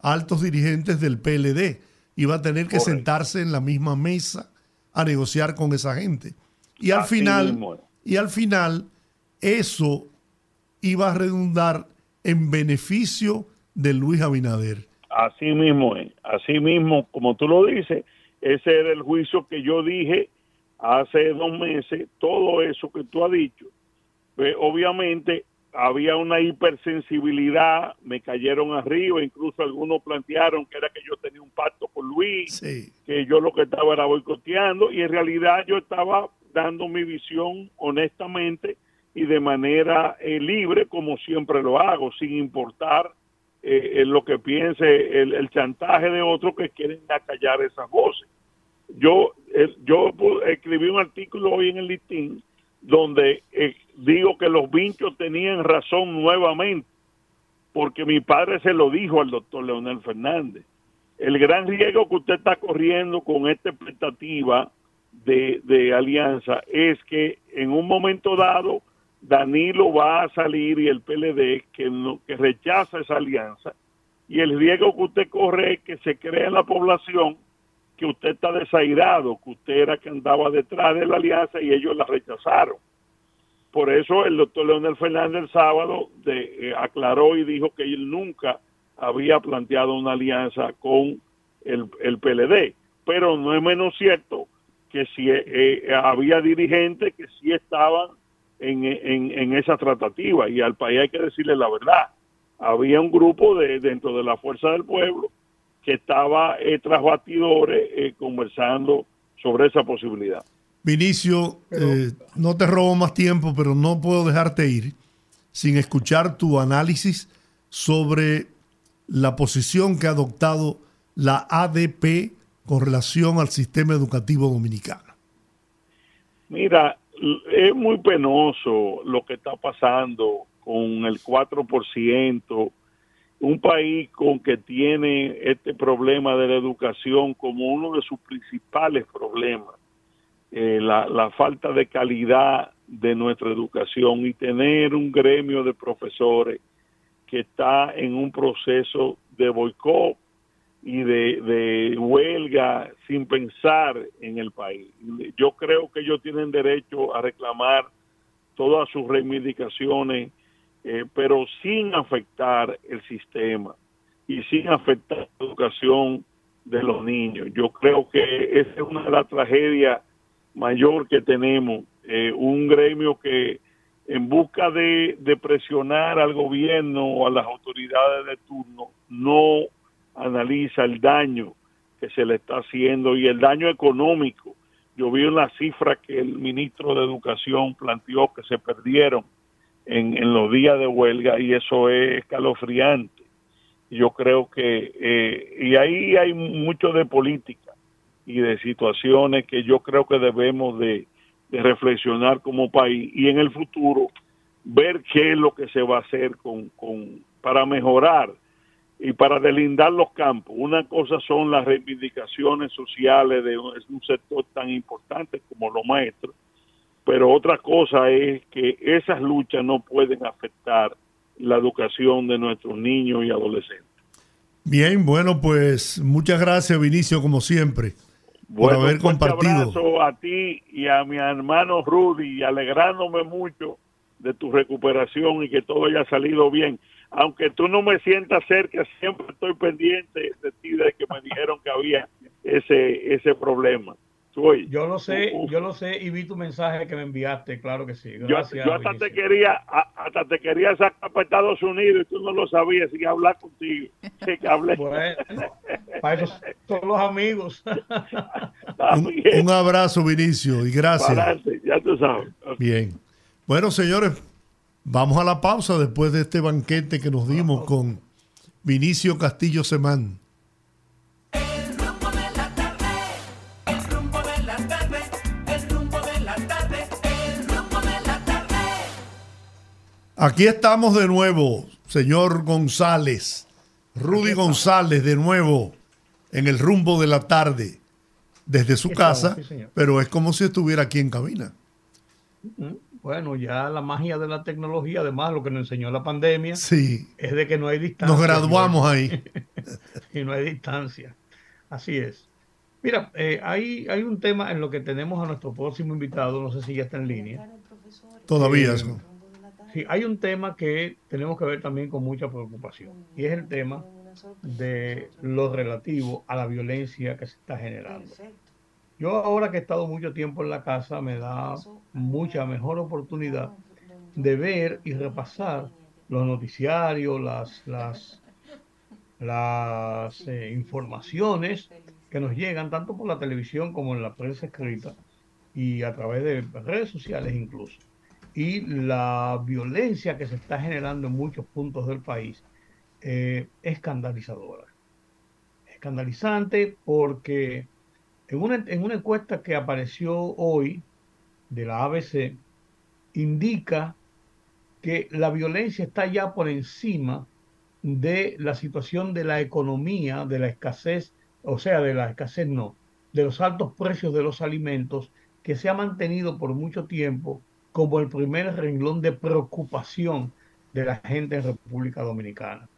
altos dirigentes del PLD. Iba a tener que Correcto. sentarse en la misma mesa a negociar con esa gente. Y al Así final, mismo y al final, eso iba a redundar en beneficio de Luis Abinader. Así mismo es, así mismo, como tú lo dices, ese era el juicio que yo dije hace dos meses, todo eso que tú has dicho. Pues, obviamente había una hipersensibilidad, me cayeron arriba, incluso algunos plantearon que era que yo tenía un pacto con Luis, Sí. que yo lo que estaba era boicoteando y en realidad yo estaba dando mi visión honestamente y de manera eh, libre como siempre lo hago, sin importar eh, lo que piense el, el chantaje de otros que quieren acallar esas voces. yo, eh, yo escribí un artículo hoy en el listín donde eh, digo que los vinchos tenían razón nuevamente, porque mi padre se lo dijo al doctor Leonel Fernández. El gran riesgo que usted está corriendo con esta expectativa de, de alianza es que en un momento dado Danilo va a salir y el PLD que, no, que rechaza esa alianza y el riesgo que usted corre es que se crea en la población que usted está desairado, que usted era que andaba detrás de la alianza y ellos la rechazaron. Por eso el doctor Leonel Fernández el sábado de- eh, aclaró y dijo que él nunca había planteado una alianza con el, el PLD. Pero no es menos cierto que si eh, eh, había dirigentes que sí estaban en, en, en esa tratativa y al país hay que decirle la verdad. Había un grupo de dentro de la Fuerza del Pueblo que estaba eh, tras batidores eh, conversando sobre esa posibilidad. Vinicio, eh, no te robo más tiempo, pero no puedo dejarte ir sin escuchar tu análisis sobre la posición que ha adoptado la ADP con relación al sistema educativo dominicano. Mira, es muy penoso lo que está pasando con el 4%, un país con que tiene este problema de la educación como uno de sus principales problemas, eh, la, la falta de calidad de nuestra educación y tener un gremio de profesores que está en un proceso de boicot y de, huelga sin pensar en el país. Yo creo que ellos tienen derecho a reclamar todas sus reivindicaciones, eh, pero sin afectar el sistema y sin afectar la educación de los niños. Yo creo que esa es una de las tragedias mayor que tenemos, eh, un gremio que en busca de presionar al gobierno o a las autoridades de turno, no analiza el daño que se le está haciendo y el daño económico. Yo vi una cifra que el ministro de Educación planteó que se perdieron en, en los días de huelga y eso es escalofriante. Yo creo que, eh, y ahí hay mucho de política y de situaciones que yo creo que debemos de, de reflexionar como país y en el futuro ver qué es lo que se va a hacer con, con para mejorar y para delindar los campos. Una cosa son las reivindicaciones sociales de un, es un sector tan importante como los maestros, pero otra cosa es que esas luchas no pueden afectar la educación de nuestros niños y adolescentes. Bien, bueno, pues muchas gracias, Vinicio, como siempre, Bueno, por haber un compartido. abrazo a ti y a mi hermano Rudy y alegrándome mucho de tu recuperación y que todo haya salido bien. Aunque tú no me sientas cerca, siempre estoy pendiente de ti de que me dijeron que había ese ese problema. Yo lo sé, uh, uh, yo lo sé y vi tu mensaje que me enviaste, claro que sí. yo, Gracias. yo hasta te quería hasta te quería sacar para Estados Unidos y tú no lo sabías sin hablar contigo. Sí, que hablé. (laughs) Bueno, para eso son los amigos. (laughs) Un, abrazo, Vinicio, y gracias. Adelante, ya tú sabes. Bien. Bueno, señores, vamos a la pausa después de este banquete que nos dimos con Vinicio Castillo Semán. El rumbo de la tarde, el rumbo de la tarde, el rumbo de la tarde, el rumbo de la tarde. Aquí estamos de nuevo, señor González, Rudy González de nuevo en el rumbo de la tarde, desde su estamos, casa, sí, pero es como si estuviera aquí en cabina. Bueno, ya la magia de la tecnología, además lo que nos enseñó la pandemia, Sí, es de que no hay distancia. nos graduamos ahí. (laughs) y no hay distancia. Así es. Mira, eh, hay, hay un tema en lo que tenemos a nuestro próximo invitado, no sé si ya está en línea. Todavía. Eh, eso. Sí, hay un tema que tenemos que ver también con mucha preocupación y es el tema de lo relativo a la violencia que se está generando. Yo ahora que he estado mucho tiempo en la casa me da mucha mejor oportunidad de ver y repasar los noticiarios, las, las, las eh, informaciones que nos llegan tanto por la televisión como en la prensa escrita y a través de redes sociales incluso. Y la violencia que se está generando en muchos puntos del país eh, es escandalizadora. Escandalizante porque En una, en una encuesta que apareció hoy de la ABC, indica que la violencia está ya por encima de la situación de la economía, de la escasez, o sea, de la escasez no, de los altos precios de los alimentos que se ha mantenido por mucho tiempo como el primer renglón de preocupación de la gente en República Dominicana.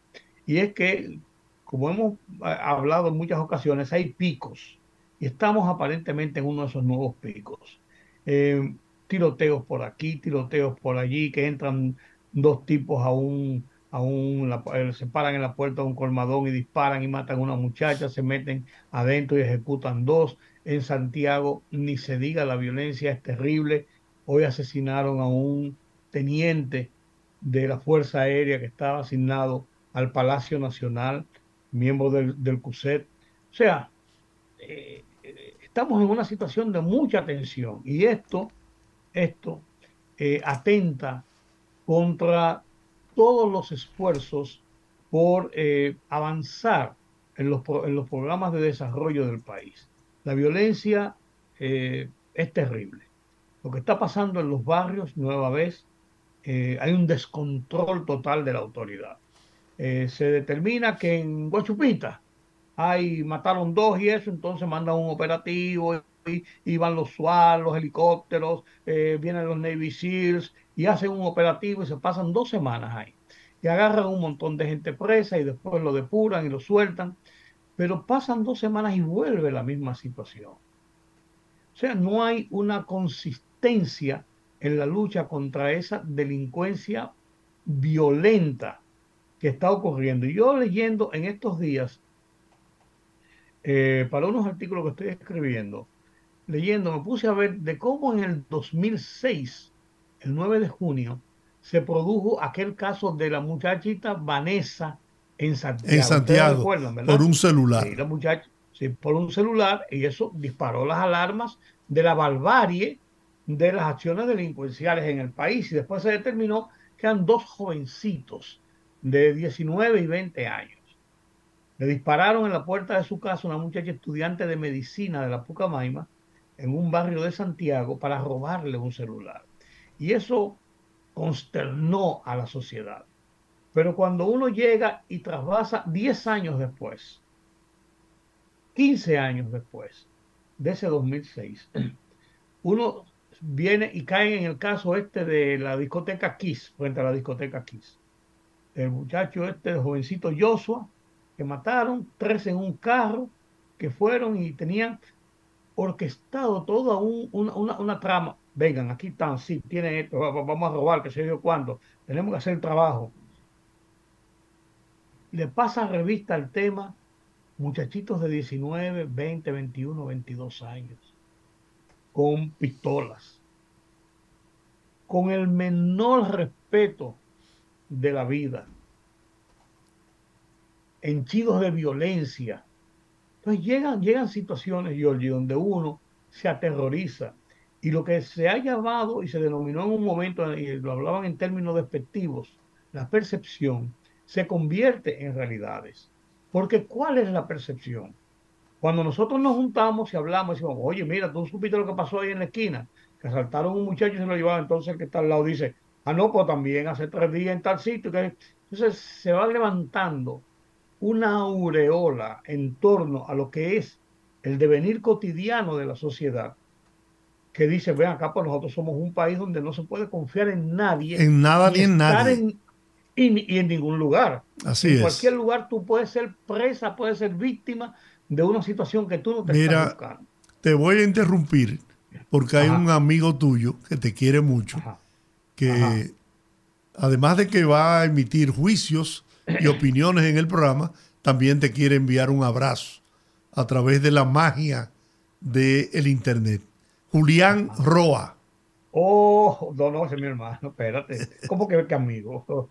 Y es que, como hemos hablado en muchas ocasiones, hay picos y estamos aparentemente en uno de esos nuevos picos. Eh, tiroteos por aquí, tiroteos por allí, que entran dos tipos a un, a un, eh, se paran en la puerta de un colmadón y disparan y matan a una muchacha, se meten adentro y ejecutan dos. En Santiago, ni se diga, la violencia es terrible. Hoy asesinaron a un teniente de la Fuerza Aérea que estaba asignado al Palacio Nacional, miembro del, del CUSET. O sea, eh, estamos en una situación de mucha tensión y esto, esto eh, atenta contra todos los esfuerzos por eh, avanzar en los, en los, programas de desarrollo del país. La violencia eh, es terrible. Lo que está pasando en los barrios, nueva vez, hay un descontrol total de la autoridad. se determina que en Guachupita hay, mataron dos y eso, entonces mandan un operativo y, y van los SWAT, los helicópteros, vienen los Navy SEALs y hacen un operativo y se pasan dos semanas ahí. Y agarran un montón de gente presa y después lo depuran y lo sueltan. Pero pasan dos semanas y vuelve la misma situación. O sea, no hay una consistencia en la lucha contra esa delincuencia violenta que está ocurriendo. Y yo leyendo en estos días, eh, para unos artículos que estoy escribiendo, leyendo, me puse a ver de cómo en el 2006 el 9 de junio, se produjo aquel caso de la muchachita Vanessa en Santiago. En Santiago, por un celular. Sí, la muchacha, sí, por un celular, y eso disparó las alarmas de la barbarie de las acciones delincuenciales en el país. Y después se determinó que eran dos jovencitos de 19 y 20 años. Le dispararon en la puerta de su casa una muchacha estudiante de medicina de la Pucamaima en un barrio de Santiago para robarle un celular. Y eso consternó a la sociedad. Pero cuando uno llega y trasvasa 10 años después, 15 años después de ese 2006, (clears throat) uno viene y cae en el caso este de la discoteca Kiss, frente a la discoteca Kiss. El muchacho este, el jovencito Joshua, que mataron, tres en un carro, que fueron y tenían orquestado toda un, una, una, una trama. Vengan, aquí están, sí, tienen esto, vamos a robar, que sé yo cuándo, tenemos que hacer el trabajo. Le pasa revista al tema muchachitos de 19, 20, 21, 22 años, con pistolas, con el menor respeto de la vida, henchidos de violencia. Entonces llegan, llegan situaciones, Giorgi, donde uno se aterroriza y lo que se ha llamado y se denominó en un momento, y lo hablaban en términos despectivos, la percepción, se convierte en realidades. Porque ¿cuál es la percepción? Cuando nosotros nos juntamos y hablamos, decimos, oye, mira, tú supiste lo que pasó ahí en la esquina, que asaltaron un muchacho y se lo llevaban, entonces el que está al lado dice, ah, no, pues también hace tres días en tal sitio. Entonces se va levantando una aureola en torno a lo que es el devenir cotidiano de la sociedad que dice, ven acá, pues nosotros somos un país donde no se puede confiar en nadie. En nada ni en nadie. En, y, y, en ningún lugar. Así en es. cualquier lugar tú puedes ser presa, puedes ser víctima de una situación que tú no te Mira, estás buscando. te voy a interrumpir porque hay un amigo tuyo que te quiere mucho, Ajá. que Ajá. además de que va a emitir juicios y opiniones en el programa, también te quiere enviar un abrazo a través de la magia del Internet. Julián Roa. Oh, no, no, ese es mi hermano, espérate. ¿Cómo que, que amigo?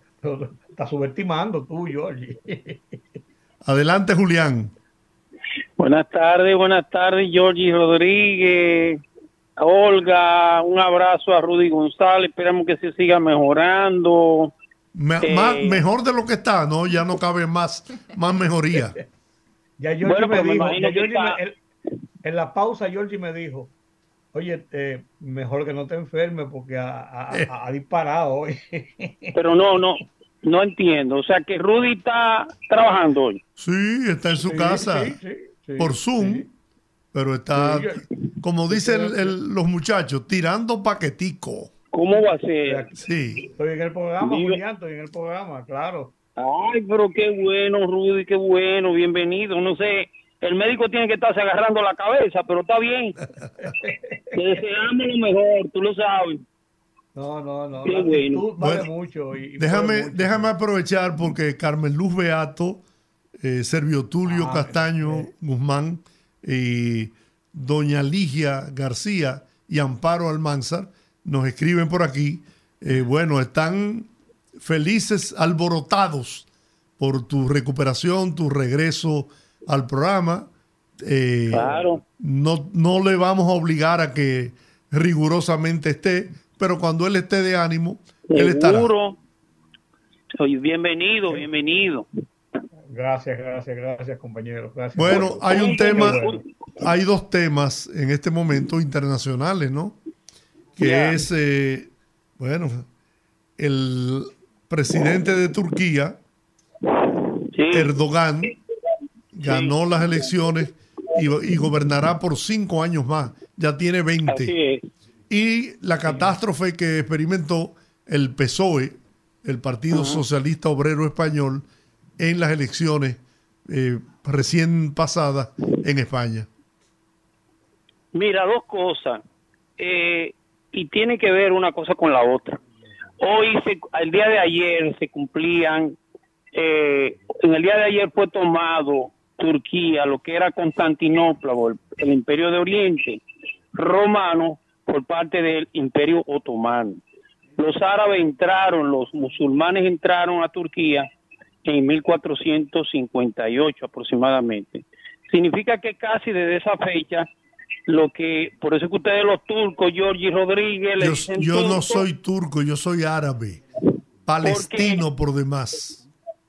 Estás subestimando tú, Georgie. Adelante, Julián. Buenas tardes, buenas tardes, Georgie Rodríguez, Olga, un abrazo a Rudy González, esperamos que se siga mejorando. Me- Eh. más- mejor de lo que está, ¿no? Ya no cabe más, más mejoría. (laughs) Ya Georgie Bueno, me dijo, imagino ya que Georgie está- me- él, En la pausa, Georgie me dijo, oye, eh, mejor que no te enfermes porque ha, ha- ha disparado hoy. (laughs) Pero no, no, no entiendo. O sea, que Rudy está trabajando hoy. Sí, está en su Sí, casa sí, sí, sí, por Zoom, sí. pero está, como dicen el- el- los muchachos, tirando paquetico. ¿Cómo va a ser? Sí. Estoy en el programa, Digo- Julián, estoy en el programa, claro. Ay, pero qué bueno, Rudy, qué bueno, bienvenido. No sé, el médico tiene que estarse agarrando la cabeza, pero está bien. (laughs) Te deseamos lo mejor, tú lo sabes. No, no, no. Qué la bueno. actitud vale Bueno, mucho. Y, y Déjame, mucho. déjame aprovechar porque Carmen Luz Beato, eh, Servio Tulio Ah, Castaño Guzmán y doña Ligia García y Amparo Almanzar nos escriben por aquí. eh, bueno, están felices, alborotados por tu recuperación, tu regreso al programa. Eh, Claro. no, no le vamos a obligar a que rigurosamente esté, pero cuando él esté de ánimo, él estará. Seguro. Oye, bienvenido, bienvenido. Gracias, gracias, gracias, compañeros. Gracias. Bueno, hay un tema, hay dos temas en este momento internacionales, ¿no? Que es, eh, bueno, el presidente de Turquía, Sí, Erdogan, ganó las elecciones y, y gobernará por cinco años más. Ya tiene 20. así es. Y la catástrofe que experimentó el PSOE, el Partido Socialista Obrero Español, en las elecciones eh, recién pasadas en España. Mira, dos cosas. Eh, y tiene que ver una cosa con la otra. Hoy, se, el día de ayer, se cumplían, eh, en el día de ayer fue tomado Turquía, lo que era Constantinopla, el, el Imperio de Oriente romano, por parte del Imperio Otomano. Los árabes entraron, los musulmanes entraron a Turquía en 1458 aproximadamente. Significa que casi desde esa fecha, lo que, por eso es que ustedes los turcos, Giorgi Rodríguez, le Yo, dicen yo no soy turco, yo soy árabe, palestino por demás.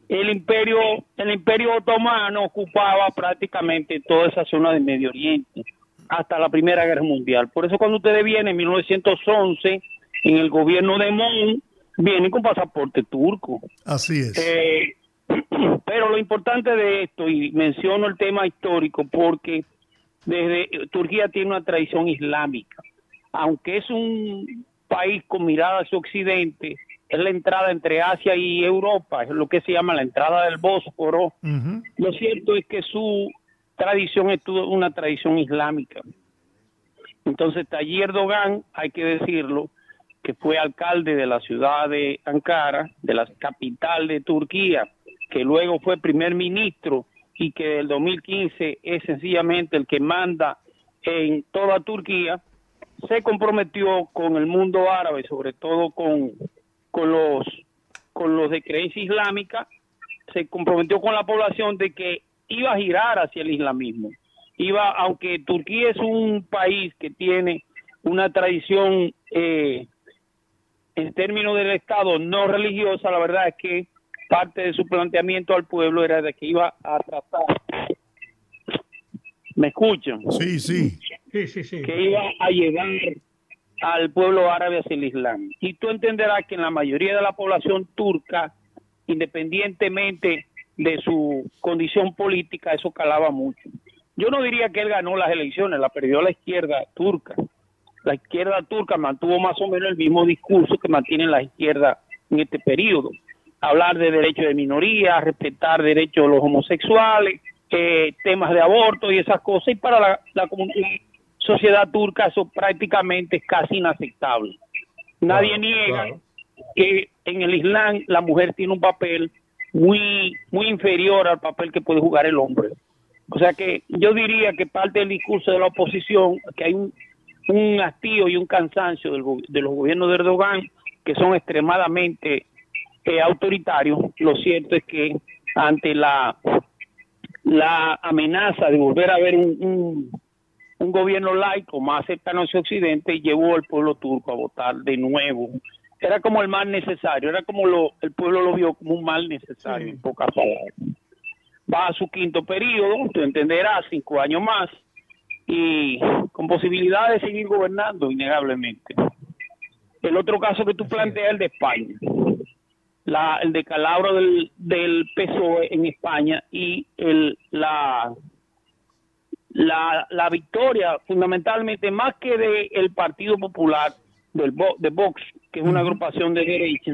el imperio, el imperio otomano ocupaba prácticamente toda esa zona del Medio Oriente hasta la Primera Guerra Mundial. Por eso cuando ustedes vienen en 1911 en el gobierno de Mon, vienen con pasaporte turco. Así es. Eh, (clears throat) pero lo importante de esto, y menciono el tema histórico, porque desde Turquía tiene una tradición islámica. Aunque es un país con mirada hacia Occidente, es la entrada entre Asia y Europa, es lo que se llama la entrada del Bósforo. Lo cierto es que su tradición es toda una tradición islámica. Entonces, Tayyip Erdogan, hay que decirlo, que fue alcalde de la ciudad de Ankara, de la capital de Turquía, que luego fue primer ministro y que del 2015 es sencillamente el que manda en toda Turquía, se comprometió con el mundo árabe, sobre todo con, con los con los de creencia islámica, se comprometió con la población de que iba a girar hacia el islamismo. Iba, aunque Turquía es un país que tiene una tradición eh, en términos del Estado no religiosa, la verdad es que parte de su planteamiento al pueblo era de que iba a tratar. ¿Me escuchan? Sí, sí. Sí, sí, sí. que iba a llevar al pueblo árabe hacia el Islam. Y tú entenderás que en la mayoría de la población turca, independientemente de su condición política, eso calaba mucho. Yo no diría que él ganó las elecciones, la perdió la izquierda turca. La izquierda turca mantuvo más o menos el mismo discurso que mantiene la izquierda en este periodo. Hablar de derechos de minoría, respetar derechos de los homosexuales, eh, temas de aborto y esas cosas. Y para la, la sociedad turca eso prácticamente es casi inaceptable. Nadie Claro, niega claro. que en el Islam la mujer tiene un papel muy muy inferior al papel que puede jugar el hombre. O sea que yo diría que parte del discurso de la oposición, que hay un, un hastío y un cansancio del de los gobiernos de Erdogan que son extremadamente eh, autoritarios. Lo cierto es que ante la la amenaza de volver a ver un, un, un gobierno laico más cercano hacia Occidente llevó al pueblo turco a votar de nuevo. Era como el mal necesario, era como lo, el pueblo lo vio como un mal necesario, en pocas palabras. Va a su quinto periodo, tú entenderás, cinco años más, y con posibilidad de seguir gobernando innegablemente. El otro caso que tú planteas es el de España, la, el decalabro del, del PSOE en España y el, la, la, la victoria fundamentalmente más que del el Partido Popular del de Vox, que es una agrupación de derecha,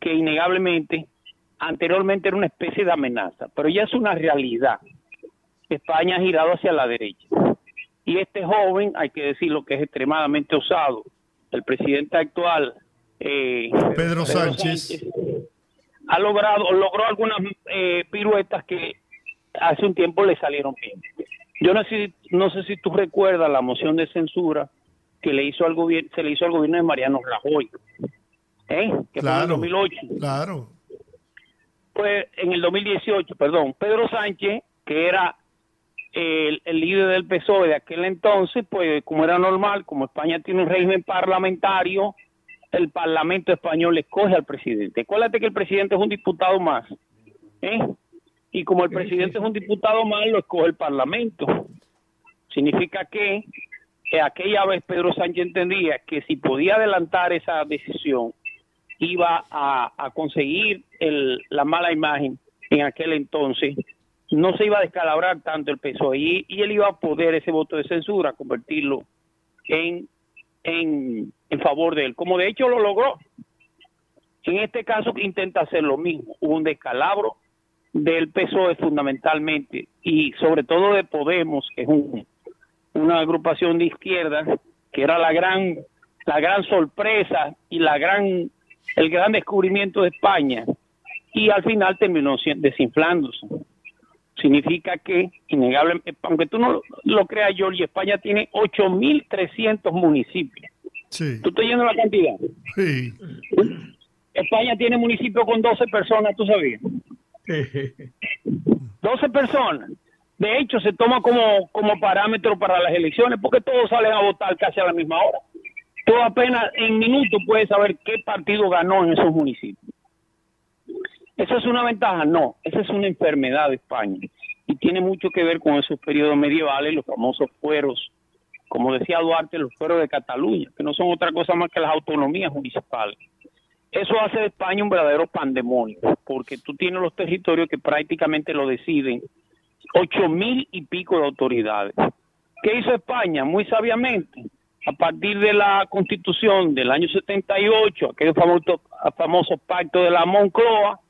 que innegablemente anteriormente era una especie de amenaza, pero ya es una realidad. España ha girado hacia la derecha. Y este joven, hay que decirlo que es extremadamente osado, el presidente actual, eh, Pedro Sánchez. ha logrado, logró algunas eh, piruetas que hace un tiempo le salieron bien. Yo no sé, no sé si tú recuerdas la moción de censura que le hizo al gobierno, se le hizo al gobierno de Mariano Rajoy, ¿eh? que fue en el Claro. 2008 Claro. pues en el 2018, perdón, Pedro Sánchez, que era el, el líder del PSOE de aquel entonces, pues como era normal, como España tiene un régimen parlamentario, el Parlamento español escoge al presidente. Acuérdate que el presidente es un diputado más, ¿eh? Y como el presidente es un diputado más, lo escoge el Parlamento. Significa que, que aquella vez Pedro Sánchez entendía que si podía adelantar esa decisión, iba a, a conseguir el, la mala imagen en aquel entonces, no se iba a descalabrar tanto el PSOE y, y él iba a poder ese voto de censura convertirlo en, en, favor de él, como de hecho lo logró. En este caso intenta hacer lo mismo, hubo un descalabro del PSOE fundamentalmente y sobre todo de Podemos, que es un, una agrupación de izquierda que era la gran la gran sorpresa y la gran el gran descubrimiento de España y al final terminó si- desinflándose. Significa que, innegablemente, aunque tú no lo, creas, George, España tiene 8.300 municipios. Sí. ¿Tú estás yendo la cantidad? Sí. España tiene municipios con 12 personas, ¿tú sabías? (laughs) 12 personas. De hecho, se toma como, como parámetro para las elecciones porque todos salen a votar casi a la misma hora. Tú apenas en minutos puedes saber qué partido ganó en esos municipios. ¿Eso es una ventaja? No, esa es una enfermedad de España y tiene mucho que ver con esos periodos medievales, los famosos fueros, como decía Duarte, los fueros de Cataluña, que no son otra cosa más que las autonomías municipales. Eso hace de España un verdadero pandemonio, porque tú tienes los territorios que prácticamente lo deciden ocho mil y pico de autoridades. ¿Qué hizo España? Muy sabiamente, a partir de la constitución del año 78, aquel famoso, famoso pacto de la Moncloa,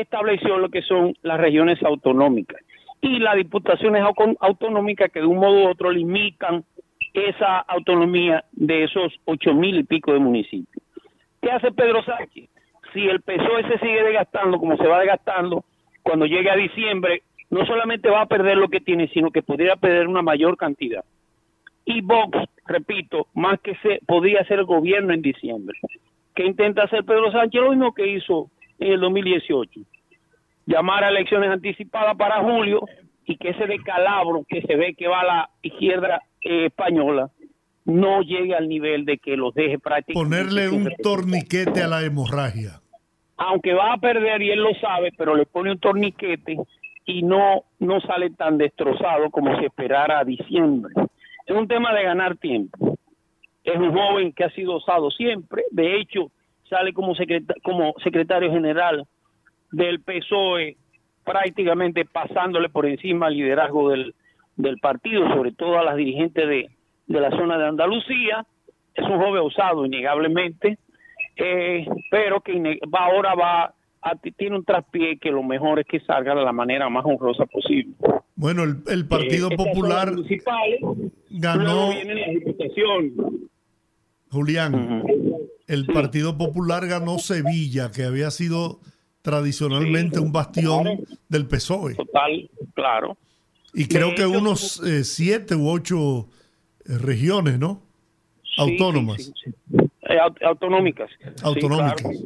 estableció lo que son las regiones autonómicas y las diputaciones autonómicas que de un modo u otro limitan esa autonomía de esos ocho mil y pico de municipios. ¿Qué hace Pedro Sánchez? Si el PSOE se sigue desgastando como se va desgastando, cuando llegue a diciembre, no solamente va a perder lo que tiene, sino que podría perder una mayor cantidad. Y Vox, repito, más que se podría hacer el gobierno en diciembre. ¿Qué intenta hacer Pedro Sánchez? Lo mismo que hizo en el 2018. Llamar a elecciones anticipadas para julio y que ese decalabro que se ve que va a la izquierda eh, española no llegue al nivel de que los deje prácticamente. Ponerle un torniquete a la hemorragia. Aunque va a perder y él lo sabe, pero le pone un torniquete y no, no sale tan destrozado como se esperara a diciembre. Es un tema de ganar tiempo. Es un joven que ha sido osado siempre. De hecho, sale como, secreta- como secretario general del PSOE, prácticamente pasándole por encima al liderazgo del, del partido, sobre todo a las dirigentes de, de la zona de Andalucía. Es un joven osado, innegablemente, eh, pero que va ahora va a- tiene un traspié que lo mejor es que salga de la manera más honrosa posible. Bueno, el, el Partido Eh, Popular ganó, luego diputaciones. Julián, el Partido Popular ganó Sevilla, que había sido tradicionalmente un bastión claro. del PSOE. Total, claro. Y creo De que hecho, unos eh, siete u ocho eh, regiones, ¿no? Sí, Autónomas. sí, sí, sí. Eh, aut- autonómicas. Sí, Autonómicas. claro.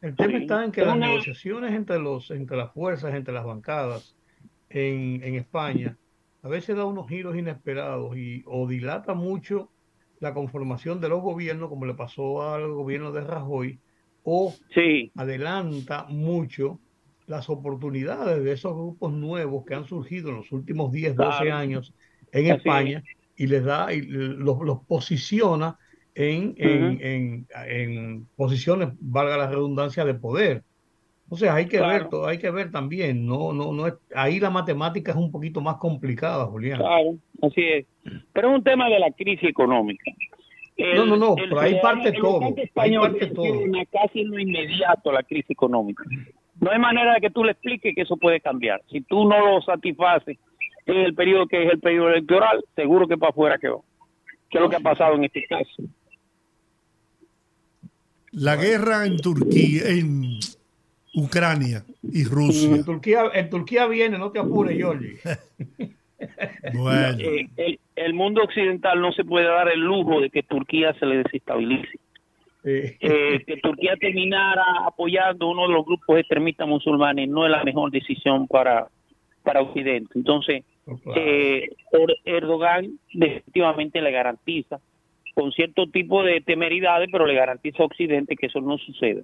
El tema Sí. está en que las negociaciones entre los entre las fuerzas, entre las bancadas en, en España, a veces da unos giros inesperados y o dilata mucho la conformación de los gobiernos, como le pasó al gobierno de Rajoy, o Sí, adelanta mucho las oportunidades de esos grupos nuevos que han surgido en los últimos 10, 12 Claro. años en Así España y les da, y los, los posiciona en, en, en, en posiciones, valga la redundancia, de poder. O sea, hay que ver, todo, hay que ver también, no, no, no es, ahí la matemática es un poquito más complicada, Julián. Claro, así es. Pero es un tema de la crisis económica. No, no, no, pero ahí ciudadano- parte el todo, español parte todo. casi en lo inmediato la crisis económica. No hay manera de que tú le expliques que eso puede cambiar. Si tú no lo satisfaces en el periodo que es el periodo electoral, seguro que para afuera que va. Que es lo que ha pasado en este caso. La guerra en Turquía, en Ucrania y Rusia. En Turquía, en Turquía viene, no te apures, Georgie. (laughs) Bueno, Eh, el, el mundo occidental no se puede dar el lujo de que Turquía se le desestabilice. Eh, Eh, que Turquía terminara apoyando uno de los grupos extremistas musulmanes no es la mejor decisión para, para Occidente. Entonces, claro. eh, Erdogan definitivamente le garantiza, con cierto tipo de temeridades, pero le garantiza a Occidente que eso no suceda.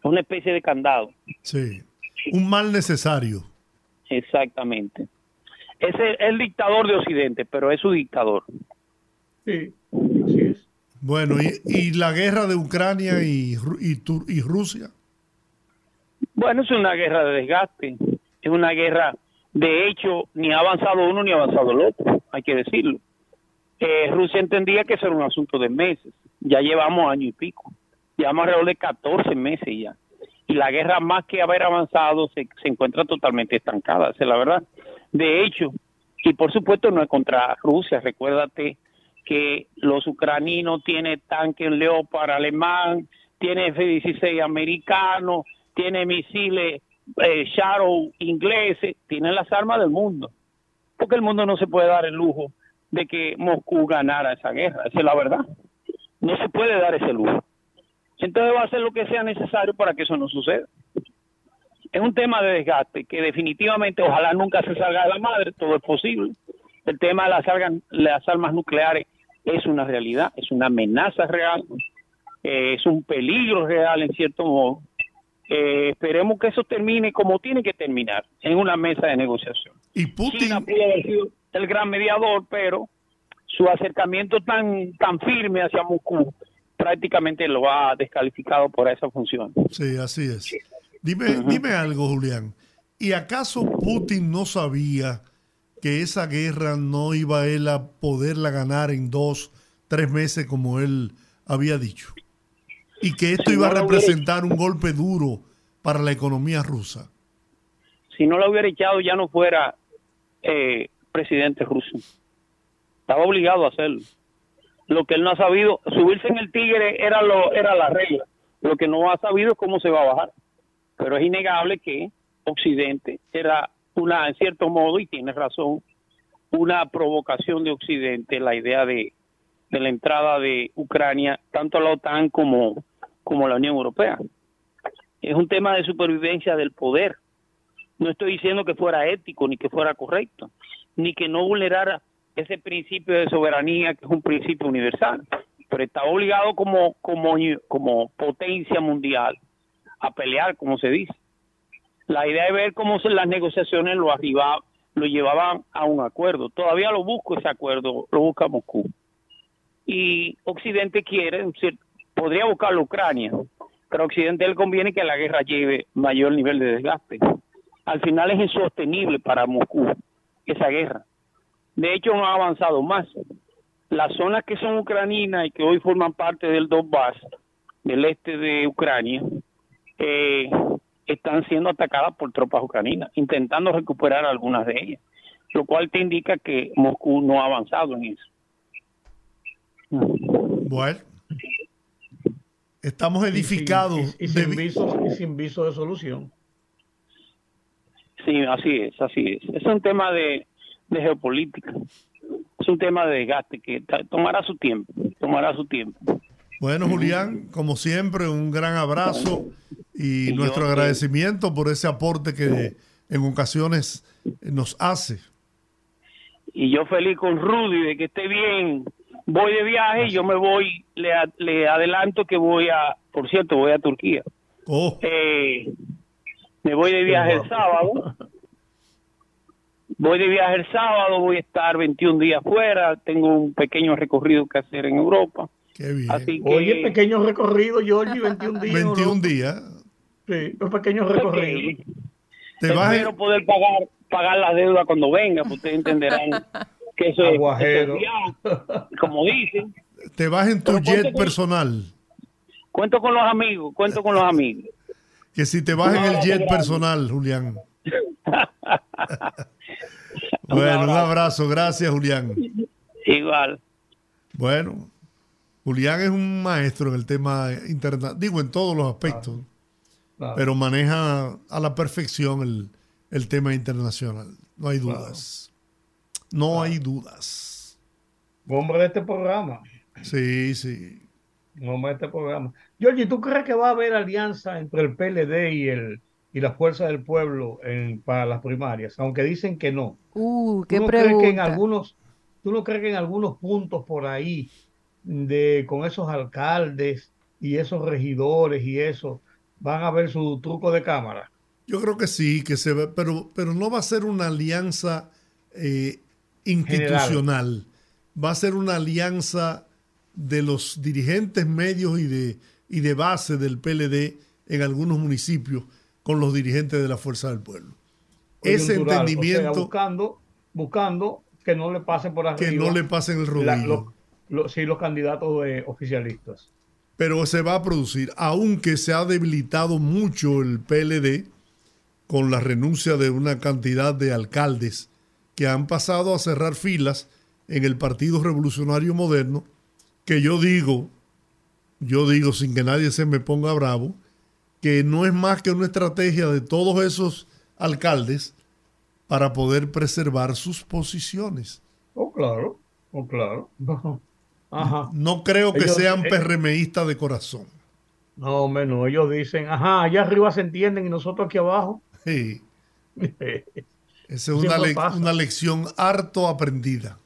Es una especie de candado, sí. Un mal necesario. exactamente. Es el, el dictador de Occidente, pero es su dictador. sí, así es. Bueno, y, y la guerra de Ucrania y, y, y Rusia. Bueno, es una guerra de desgaste, es una guerra, de hecho, ni ha avanzado uno ni ha avanzado el otro, hay que decirlo. Eh, Rusia entendía que eso era un asunto de meses, ya llevamos año y pico, llevamos alrededor de 14 meses ya. Y la guerra, más que haber avanzado, se, se encuentra totalmente estancada, esa es la verdad. De hecho, y por supuesto no es contra Rusia, recuérdate que los ucraninos tienen tanques Leopard alemán, tiene F-16 americano, tiene misiles eh, Shadow ingleses, tienen las armas del mundo. Porque el mundo no se puede dar el lujo de que Moscú ganara esa guerra, esa es la verdad. No se puede dar ese lujo. Entonces va a hacer lo que sea necesario para que eso no suceda. Es un tema de desgaste que definitivamente ojalá nunca se salga de la madre, todo es posible. El tema de las, armas nucleares es una realidad, es una amenaza real, eh, es un peligro real en cierto modo. Eh, esperemos que eso termine como tiene que terminar, en una mesa de negociación. Y Putin, China pudo haber sido el gran mediador, pero su acercamiento tan, tan firme hacia Moscú prácticamente lo ha descalificado por esa función. sí, así es. Dime, dime algo, Julián. ¿Y acaso Putin no sabía que esa guerra no iba él a poderla ganar en dos, tres meses como él había dicho? Y que esto Si iba a no representar un golpe duro para la economía rusa. Si no lo hubiera echado ya no fuera eh, presidente ruso. Estaba obligado a hacerlo. Lo que él no ha sabido, subirse en el tigre era, lo, era la regla. Lo que no ha sabido es cómo se va a bajar. Pero es innegable que Occidente era una, en cierto modo, y tiene razón, una provocación de Occidente, la idea de, de la entrada de Ucrania, tanto a la OTAN como, como a la Unión Europea. Es un tema de supervivencia del poder. No estoy diciendo que fuera ético ni que fuera correcto, ni que no vulnerara ese principio de soberanía que es un principio universal, pero está obligado como, como, como potencia mundial a pelear, como se dice. La idea es ver cómo las negociaciones lo arriba, lo llevaban a un acuerdo. Todavía lo busco ese acuerdo, lo busca Moscú. Y Occidente quiere, podría buscarlo Ucrania, pero a Occidente le conviene que la guerra lleve mayor nivel de desgaste. Al final es insostenible para Moscú esa guerra. De hecho, no ha avanzado más. Las zonas que son ucranianas y que hoy forman parte del Donbass, del este de Ucrania, eh, están siendo atacadas por tropas ucranianas, intentando recuperar algunas de ellas, lo cual te indica que Moscú no ha avanzado en eso. Bueno, estamos edificados. Y, y sin de- viso, y sin viso de solución. Sí, así es, así es. Es un tema de, de geopolítica, es un tema de desgaste que tomará su tiempo, tomará su tiempo. Bueno, Julián, como siempre, un gran abrazo y Y nuestro yo, agradecimiento por ese aporte que en ocasiones nos hace. y yo feliz con Rudy de que esté bien. Voy de viaje y yo me voy, le, le adelanto que voy a, por cierto, voy a Turquía. Oh, Eh, me voy de viaje el sábado. Voy de viaje el sábado, voy a estar 21 días fuera, tengo un pequeño recorrido que hacer en Europa. Qué bien. Así que, Oye, pequeño recorrido, Georgie, 21 días. 21 ¿no? días. Sí, un pequeño recorrido. Te vas, espero poder pagar pagar la deuda cuando venga, pues ustedes entenderán (laughs) que eso es- Aguajero. es viaje, como dicen. te vas en tu Pero jet con- personal. Cuento con los amigos, cuento con los amigos. Que si te vas en el jet personal, Julián. (laughs) Bueno, un abrazo. Gracias, Julián. Igual. Bueno, Julián es un maestro en el tema internacional, digo, en todos los aspectos, Claro. pero maneja a la perfección el, el tema internacional. No hay dudas. No hay dudas. Hombre de este programa. Sí, sí. Hombre de este programa. Georgie, ¿tú crees que va a haber alianza entre el PLD y el y la Fuerza del Pueblo en, para las primarias? Aunque dicen que no. Uh, ¿Tú no crees que en algunos, tú no crees que en algunos puntos por ahí de con esos alcaldes y esos regidores y eso van a ver su truco de cámara? Yo creo que sí, que se va, pero, pero no va a ser una alianza eh, institucional. Va a ser una alianza de los dirigentes medios y de, y de base del PLD en algunos municipios con los dirigentes de la Fuerza del Pueblo. Ese Coyuntural, o sea, entendimiento buscando, buscando que no le pasen por arriba. que no le pasen el la- rodillo. sí, los candidatos de oficialistas. pero se va a producir, aunque se ha debilitado mucho el PLD con la renuncia de una cantidad de alcaldes que han pasado a cerrar filas en el Partido Revolucionario Moderno, que yo digo, yo digo sin que nadie se me ponga bravo, que no es más que una estrategia de todos esos alcaldes para poder preservar sus posiciones. Oh, claro, oh, claro. (laughs) Ajá. No creo que Ellos- sean PRMistas de corazón. No, menos, ellos dicen, ajá, allá arriba se entienden y nosotros aquí abajo. Sí. (laughs) Esa es una, Siempre le- pasa. una lección harto aprendida.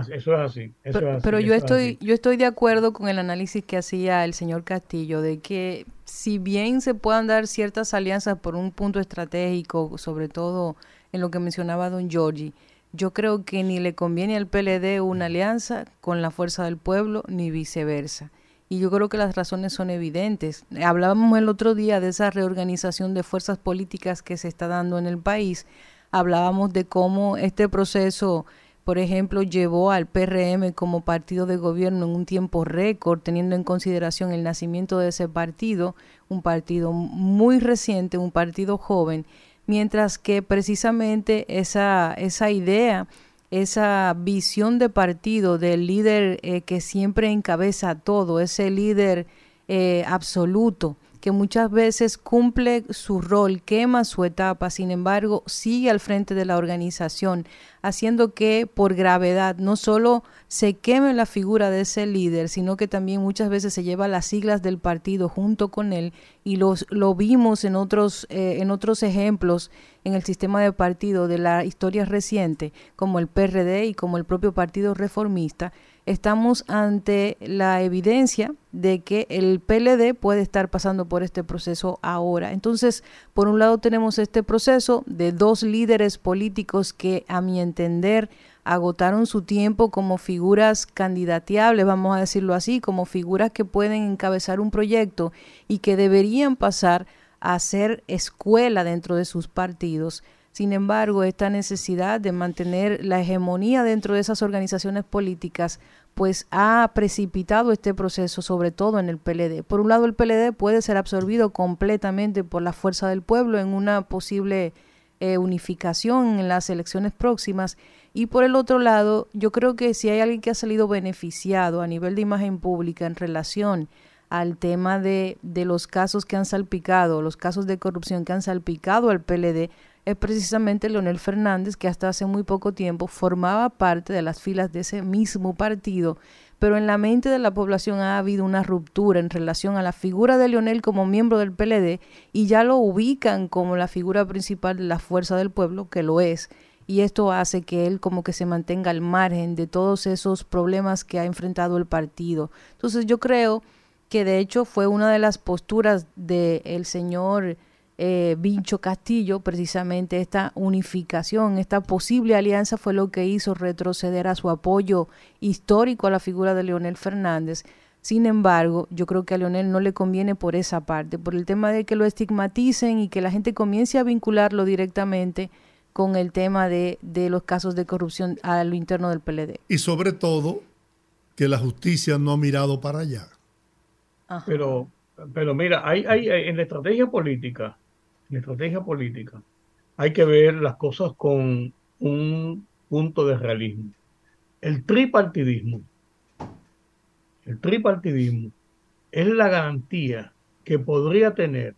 Eso es así. Eso Pero, es así, pero yo es estoy, yo estoy de acuerdo con el análisis que hacía el señor Castillo de que si bien se puedan dar ciertas alianzas por un punto estratégico, sobre todo en lo que mencionaba don Giorgi, yo creo que ni le conviene al PLD una alianza con la fuerza del pueblo ni viceversa. Y yo creo que las razones son evidentes. Hablábamos el otro día de esa reorganización de fuerzas políticas que se está dando en el país. Hablábamos de cómo este proceso por ejemplo, llevó al PRM como partido de gobierno en un tiempo récord, teniendo en consideración el nacimiento de ese partido, un partido muy reciente, un partido joven, mientras que precisamente esa, esa idea, esa visión de partido del líder eh, que siempre encabeza todo, ese líder eh, absoluto, que muchas veces cumple su rol, quema su etapa, sin embargo, sigue al frente de la organización, haciendo que por gravedad no solo se queme la figura de ese líder, sino que también muchas veces se lleva las siglas del partido junto con él y los, lo vimos en otros, eh, en otros ejemplos en el sistema de partido de la historia reciente, como el PRD y como el propio Partido Reformista, estamos ante la evidencia de que el PLD puede estar pasando por este proceso ahora. Entonces, por un lado tenemos este proceso de dos líderes políticos que, a mi entender, agotaron su tiempo como figuras candidateables, vamos a decirlo así, como figuras que pueden encabezar un proyecto y que deberían pasar a ser escuela dentro de sus partidos. Sin embargo, esta necesidad de mantener la hegemonía dentro de esas organizaciones políticas, pues ha precipitado este proceso, sobre todo en el PLD. Por un lado, el PLD puede ser absorbido completamente por la fuerza del pueblo en una posible eh, unificación en las elecciones próximas. Y por el otro lado, yo creo que si hay alguien que ha salido beneficiado a nivel de imagen pública en relación al tema de, de los casos que han salpicado, los casos de corrupción que han salpicado al PLD, es precisamente Leonel Fernández, que hasta hace muy poco tiempo formaba parte de las filas de ese mismo partido, pero en la mente de la población ha habido una ruptura en relación a la figura de Leonel como miembro del PLD y ya lo ubican como la figura principal de la fuerza del pueblo, que lo es. Y esto hace que él como que se mantenga al margen de todos esos problemas que ha enfrentado el partido. Entonces yo creo que de hecho fue una de las posturas del señor eh, Vincho Castillo, precisamente esta unificación, esta posible alianza fue lo que hizo retroceder a su apoyo histórico a la figura de Leonel Fernández. Sin embargo, yo creo que a Leonel no le conviene por esa parte, por el tema de que lo estigmaticen y que la gente comience a vincularlo directamente con el tema de, de los casos de corrupción a lo interno del PLD. Y sobre todo, que la justicia no ha mirado para allá. Ajá. Pero, pero mira, hay, hay, hay- en la estrategia política, la estrategia política, hay que ver las cosas con un punto de realismo. El tripartidismo, el tripartidismo es la garantía que podría tener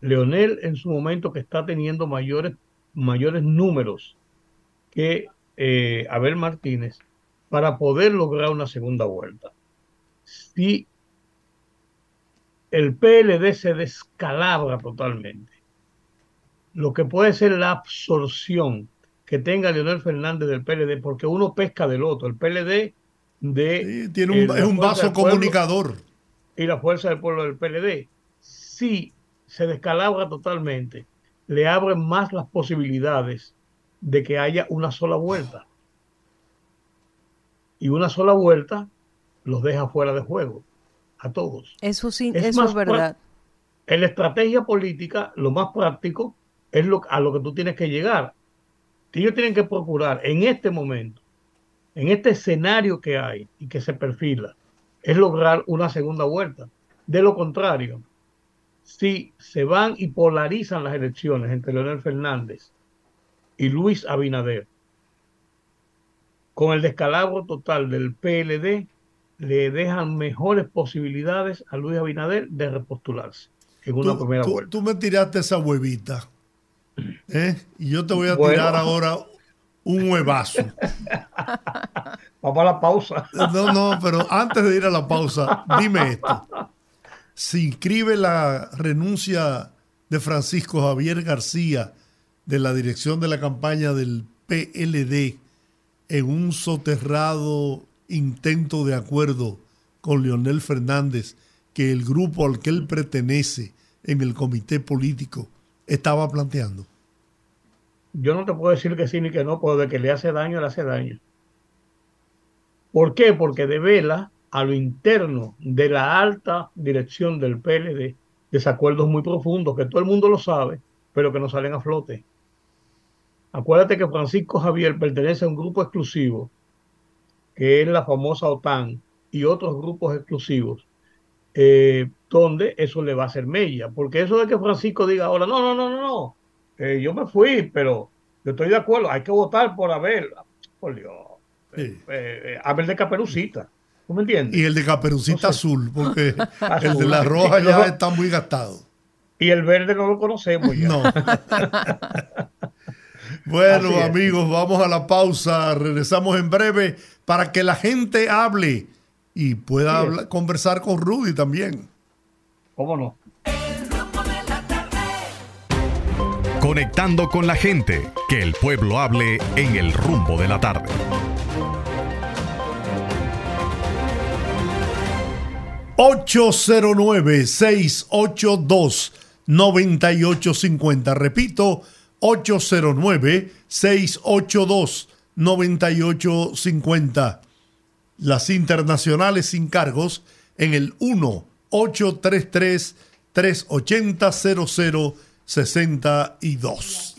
Leonel en su momento que está teniendo mayores, mayores números que eh, Abel Martínez para poder lograr una segunda vuelta. Si el PLD se descalabra totalmente, lo que puede ser la absorción que tenga Leonel Fernández del PLD, porque uno pesca del otro, el PLD de... Sí, tiene un- eh, es un vaso comunicador. Y la fuerza del pueblo del PLD. Si se descalabra totalmente, le abren más las posibilidades de que haya una sola vuelta. Y una sola vuelta los deja fuera de juego a todos. Eso sí, Es eso más es verdad. En la estrategia política, lo más práctico es lo, a lo que tú tienes que llegar. Ellos tienen que procurar en este momento, en este escenario que hay y que se perfila, es lograr una segunda vuelta. De lo contrario, si se van y polarizan las elecciones entre Leonel Fernández y Luis Abinader, con el descalabro total del PLD, le dejan mejores posibilidades a Luis Abinader de repostularse en una Tú, primera tú- vuelta. tú me tiraste esa huevita. ¿Eh? Y yo te voy a Bueno. tirar ahora un huevazo. (laughs) Vamos a la pausa. No, no, pero antes de ir a la pausa, dime esto. Se inscribe la renuncia de Francisco Javier García de la dirección de la campaña del PLD en un soterrado intento de acuerdo con Leonel Fernández que el grupo al que él pertenece en el comité político estaba planteando. Yo no te puedo decir que sí ni que no, porque de que le hace daño, le hace daño. ¿Por qué? Porque devela a lo interno de la alta dirección del PLD desacuerdos muy profundos, que todo el mundo lo sabe, pero que no salen a flote. Acuérdate que Francisco Javier pertenece a un grupo exclusivo, que es la famosa OTAN, y otros grupos exclusivos, eh, donde eso le va a hacer mella. Porque eso de que Francisco diga ahora, no, no, no, no, no, eh, yo me fui, pero yo estoy de acuerdo, hay que votar por Abel. Por Dios, Sí. eh, eh, Abel de Caperucita. ¿Tú me entiendes? Y el de Caperucita Azul, porque (laughs) el de la roja ya está muy gastado. Y el verde no lo conocemos ya. No. (laughs) Bueno, amigos, vamos a la pausa. Regresamos en breve para que la gente hable y pueda hablar- conversar con Rudy también. ¿Cómo no? Conectando con la gente, que el pueblo hable en el rumbo de la tarde. ...809-682-9850. Repito, 809-682-9850. Las internacionales sin cargos en el 1-833-380-0062.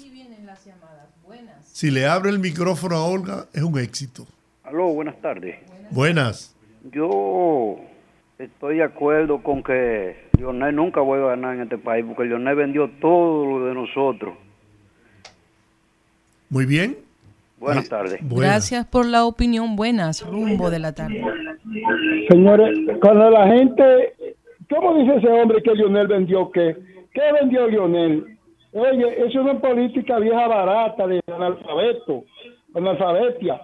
Si le abre el micrófono a Olga, es un éxito. Aló, buenas tardes. Buenas. Yo estoy de acuerdo con que Lionel nunca vuelva a ganar en este país porque Lionel vendió todo lo de nosotros. Muy bien. Buenas tardes. Gracias por la opinión. Buenas, rumbo de la tarde. Señores, cuando la gente, ¿cómo dice ese hombre que Lionel vendió qué? ¿Qué vendió Lionel? Oye, eso es una política vieja barata de analfabeto, analfabetia.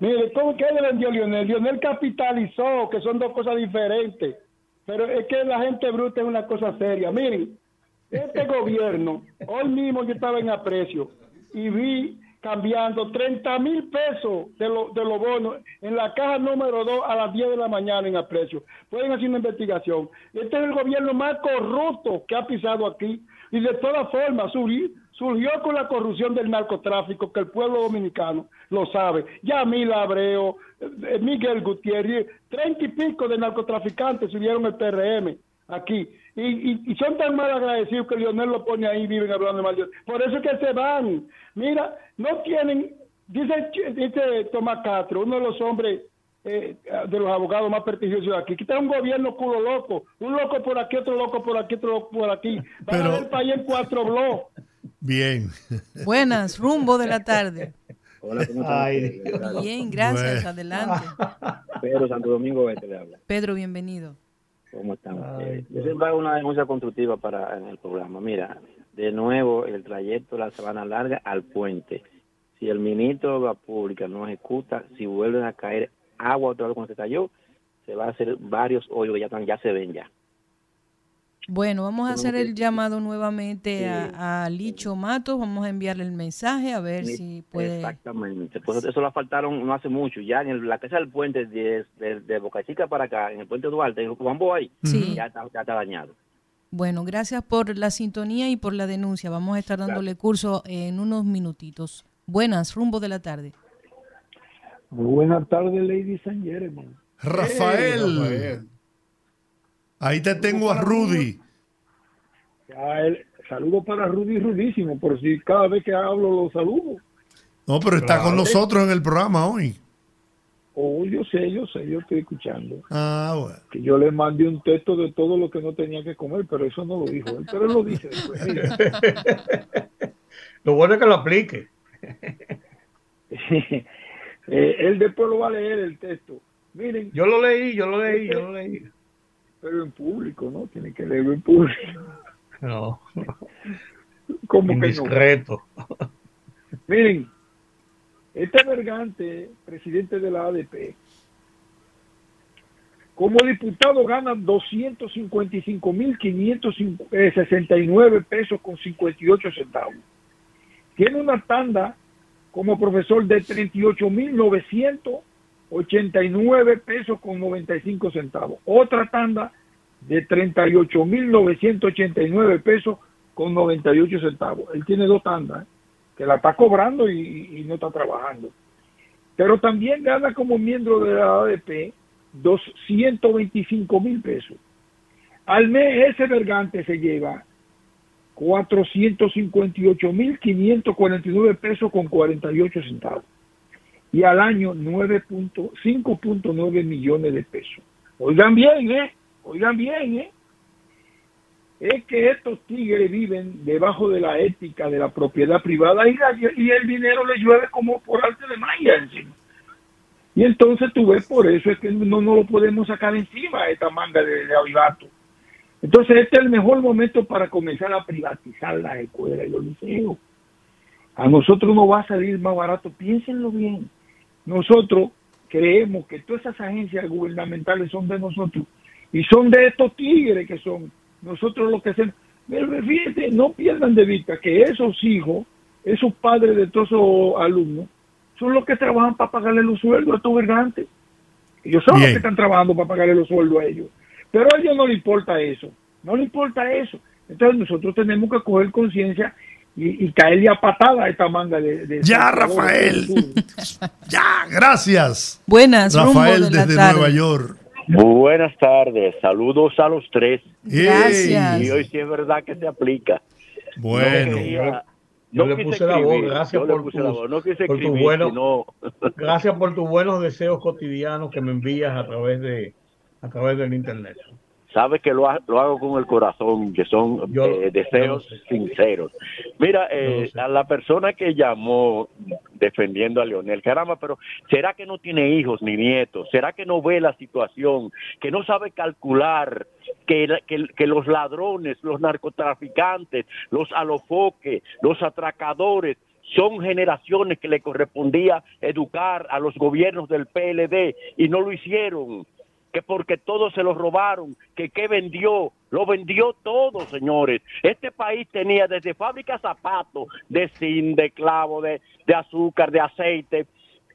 Mire, ¿cómo que le vendió Lionel? Lionel capitalizó, que son dos cosas diferentes. Pero es que la gente bruta es una cosa seria. Miren, este gobierno, hoy mismo yo estaba en aprecio y vi cambiando 30 mil pesos de los de los bonos en la caja número 2 a las 10 de la mañana en aprecio. Pueden hacer una investigación. Este es el gobierno más corrupto que ha pisado aquí, Y de todas formas, surgió, con la corrupción del narcotráfico, que el pueblo dominicano lo sabe. Yamil Abreu, eh, Miguel Gutiérrez, treinta y pico de narcotraficantes subieron el PRM aquí. Y, y, y son tan mal agradecidos que Lionel lo pone ahí y viven hablando mal de Dios. Por eso es que se van. Mira, no tienen, dice, dice Tomás Castro, uno de los hombres eh, de los abogados más prestigiosos de aquí. Que está un gobierno culo loco, un loco por aquí, otro loco por aquí, otro loco por aquí. Van Pero- a ver el país en cuatro bloques. Bien. Buenas, rumbo de la tarde. Hola, ¿cómo? Ay? Bien, gracias, Bueno. adelante. Pedro Santo Domingo Este le habla. Pedro, bienvenido. ¿Cómo están? Eh, yo siempre hago una denuncia constructiva para en el programa. Mira, de nuevo, el trayecto de la Sabana Larga al puente. Si el ministro de la Pública no ejecuta, si vuelven a caer agua otra vez cuando se cayó, se va a hacer varios hoyos que ya, están, ya se ven ya. Bueno, vamos a hacer el llamado nuevamente Sí. a, a Licho Matos, vamos a enviarle el mensaje a ver si puede... Exactamente. Pues eso lo faltaron no hace mucho. Ya en el- la casa del puente de, de, de Boca Chica para acá, en el puente Duarte, en Juan ahí, Sí. ya, está, ya está dañado. Bueno, gracias por la sintonía y por la denuncia. Vamos a estar dándole curso en unos minutitos. Buenas, rumbo de la tarde. Muy buenas tardes, Lady San Jeremy. Rafael. Hey, Rafael. Ahí te tengo a Rudy. Saludos para Rudy Rudísimo, por si cada vez que hablo lo saludo. No, pero está con nosotros en el programa hoy. Oh, yo sé, yo sé, yo estoy escuchando. Ah, bueno. Que yo le mandé un texto de todo lo que no tenía que comer, pero eso no lo dijo él, pero él lo dice después. Mira. (laughs) Lo bueno es que lo aplique. (laughs) Eh, él después lo va a leer el texto. Miren, Yo lo leí, yo lo leí, yo lo leí. Pero en público, ¿no? Tiene que leerlo en público. No, ¿Cómo que no? indiscreto. Miren, este Bergante, presidente de la ADP, como diputado gana 255.569 pesos con 58 centavos. Tiene una tanda como profesor de 38.989 pesos con 95 centavos. Otra tanda de 38.989 pesos con 98 centavos. Él tiene dos tandas. ¿eh? que la está cobrando y, no está trabajando. Pero también gana como miembro de la ADP 225 mil pesos. Al mes ese vergante se lleva 458 mil 549 pesos con 48 centavos. Y al año 9.5.9 millones de pesos. Oigan bien, ¿eh? Oigan bien, ¿eh? es que estos tigres viven debajo de la ética de la propiedad privada y, el dinero les llueve como por arte de magia encima. Y entonces tú ves, por eso es que no, no lo podemos sacar encima esta manga de, de avivato. Entonces este es el mejor momento para comenzar a privatizar las escuelas y los liceos. A nosotros nos va a salir más barato, piénsenlo bien. Nosotros creemos que todas esas agencias gubernamentales son de nosotros y son de estos tigres que son nosotros lo que hacemos. Pero fíjense, no pierdan de vista que esos hijos, esos padres de todos esos alumnos, son los que trabajan para pagarle los sueldos a estos vergantes. Ellos son los Bien. que están trabajando para pagarle los sueldos a ellos. Pero a ellos no les importa eso. No les importa eso. Entonces nosotros tenemos que coger conciencia y, y caerle a patada a esta manga de... de Ya, Rafael. (laughs) Ya, gracias. Buenas, rumbo Rafael la desde tarde. Nueva York. Buenas tardes, saludos a los tres. Gracias. Y hoy sí es verdad que se aplica. Bueno. No quería- Yo no le puse la voz, gracias por puse tus- la voz, no quise por tus escribir, buenos- sino- (laughs) Gracias por tus buenos deseos cotidianos que me envías a través de a través del internet. Sabes que lo, ha- lo hago con el corazón, que son Yo- eh, deseos yo sinceros. Mira, eh, a la persona que llamó defendiendo a Leonel, caramba, pero ¿será que no tiene hijos ni nietos? ¿Será que no ve la situación? ¿Que no sabe calcular que, la- que, que los ladrones, los narcotraficantes, los alofoques, los atracadores son generaciones que le correspondía educar a los gobiernos del PLD y no lo hicieron? Que porque todo se lo robaron, que qué vendió, lo vendió todo, señores. Este país tenía desde fábricas de zapatos, de zinc, de clavo, de, de azúcar, de aceite,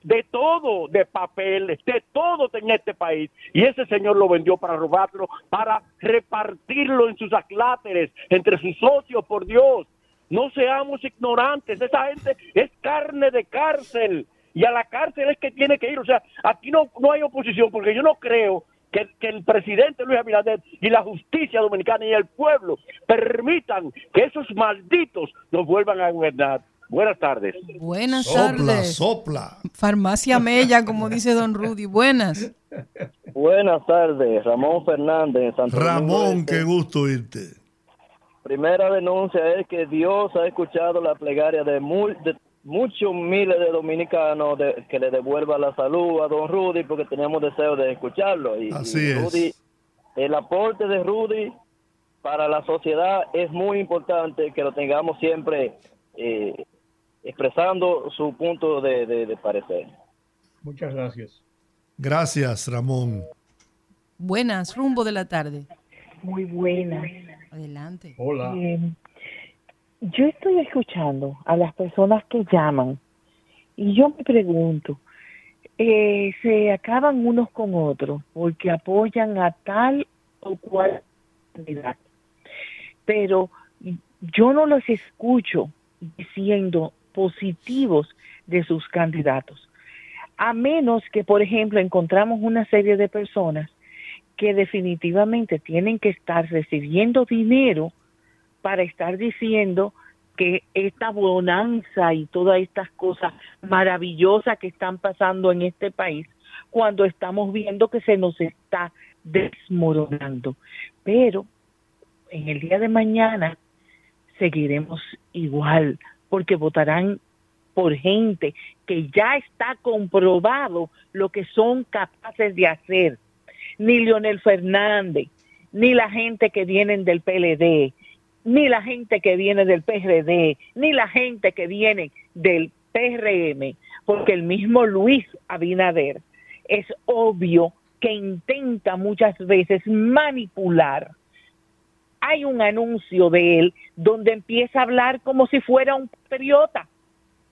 de todo, de papeles, de todo en este país. Y ese señor lo vendió para robarlo, para repartirlo en sus acláteres, entre sus socios, por Dios. No seamos ignorantes, esa gente es carne de cárcel y a la cárcel es que tiene que ir. O sea, aquí no, no hay oposición porque yo no creo que, que el presidente Luis Abinader y la justicia dominicana y el pueblo permitan que esos malditos nos vuelvan a gobernar. Buenas tardes. Buenas Sopla, tardes. sopla. Farmacia Mella, como dice don Rudy. Buenas. Buenas tardes, Ramón Fernández. en Santo Domingo Ramón, Este. qué gusto irte. Primera denuncia es que Dios ha escuchado la plegaria de, mul- de muchos miles de dominicanos de- que le devuelva la salud a don Rudy porque teníamos deseo de escucharlo. Y, Así y es. Rudy, el aporte de Rudy para la sociedad es muy importante que lo tengamos siempre eh, expresando su punto de, de- de parecer. Muchas gracias. Gracias, Ramón. Buenas, rumbo de la tarde. Muy buena. Adelante. Hola. Yo estoy escuchando a las personas que llaman y yo me pregunto, eh, se acaban unos con otros porque apoyan a tal o cual candidato. Pero yo no los escucho diciendo positivos de sus candidatos. A menos que, por ejemplo, encontramos una serie de personas que definitivamente tienen que estar recibiendo dinero para estar diciendo que esta bonanza y todas estas cosas maravillosas que están pasando en este país, cuando estamos viendo que se nos está desmoronando. Pero en el día de mañana seguiremos igual, porque votarán por gente que ya está comprobado lo que son capaces de hacer. Ni Leonel Fernández, ni la gente que vienen del PLD, ni la gente que viene del PRD, ni la gente que viene del PRM, porque el mismo Luis Abinader es obvio que intenta muchas veces manipular. Hay un anuncio de él donde empieza a hablar como si fuera un patriota,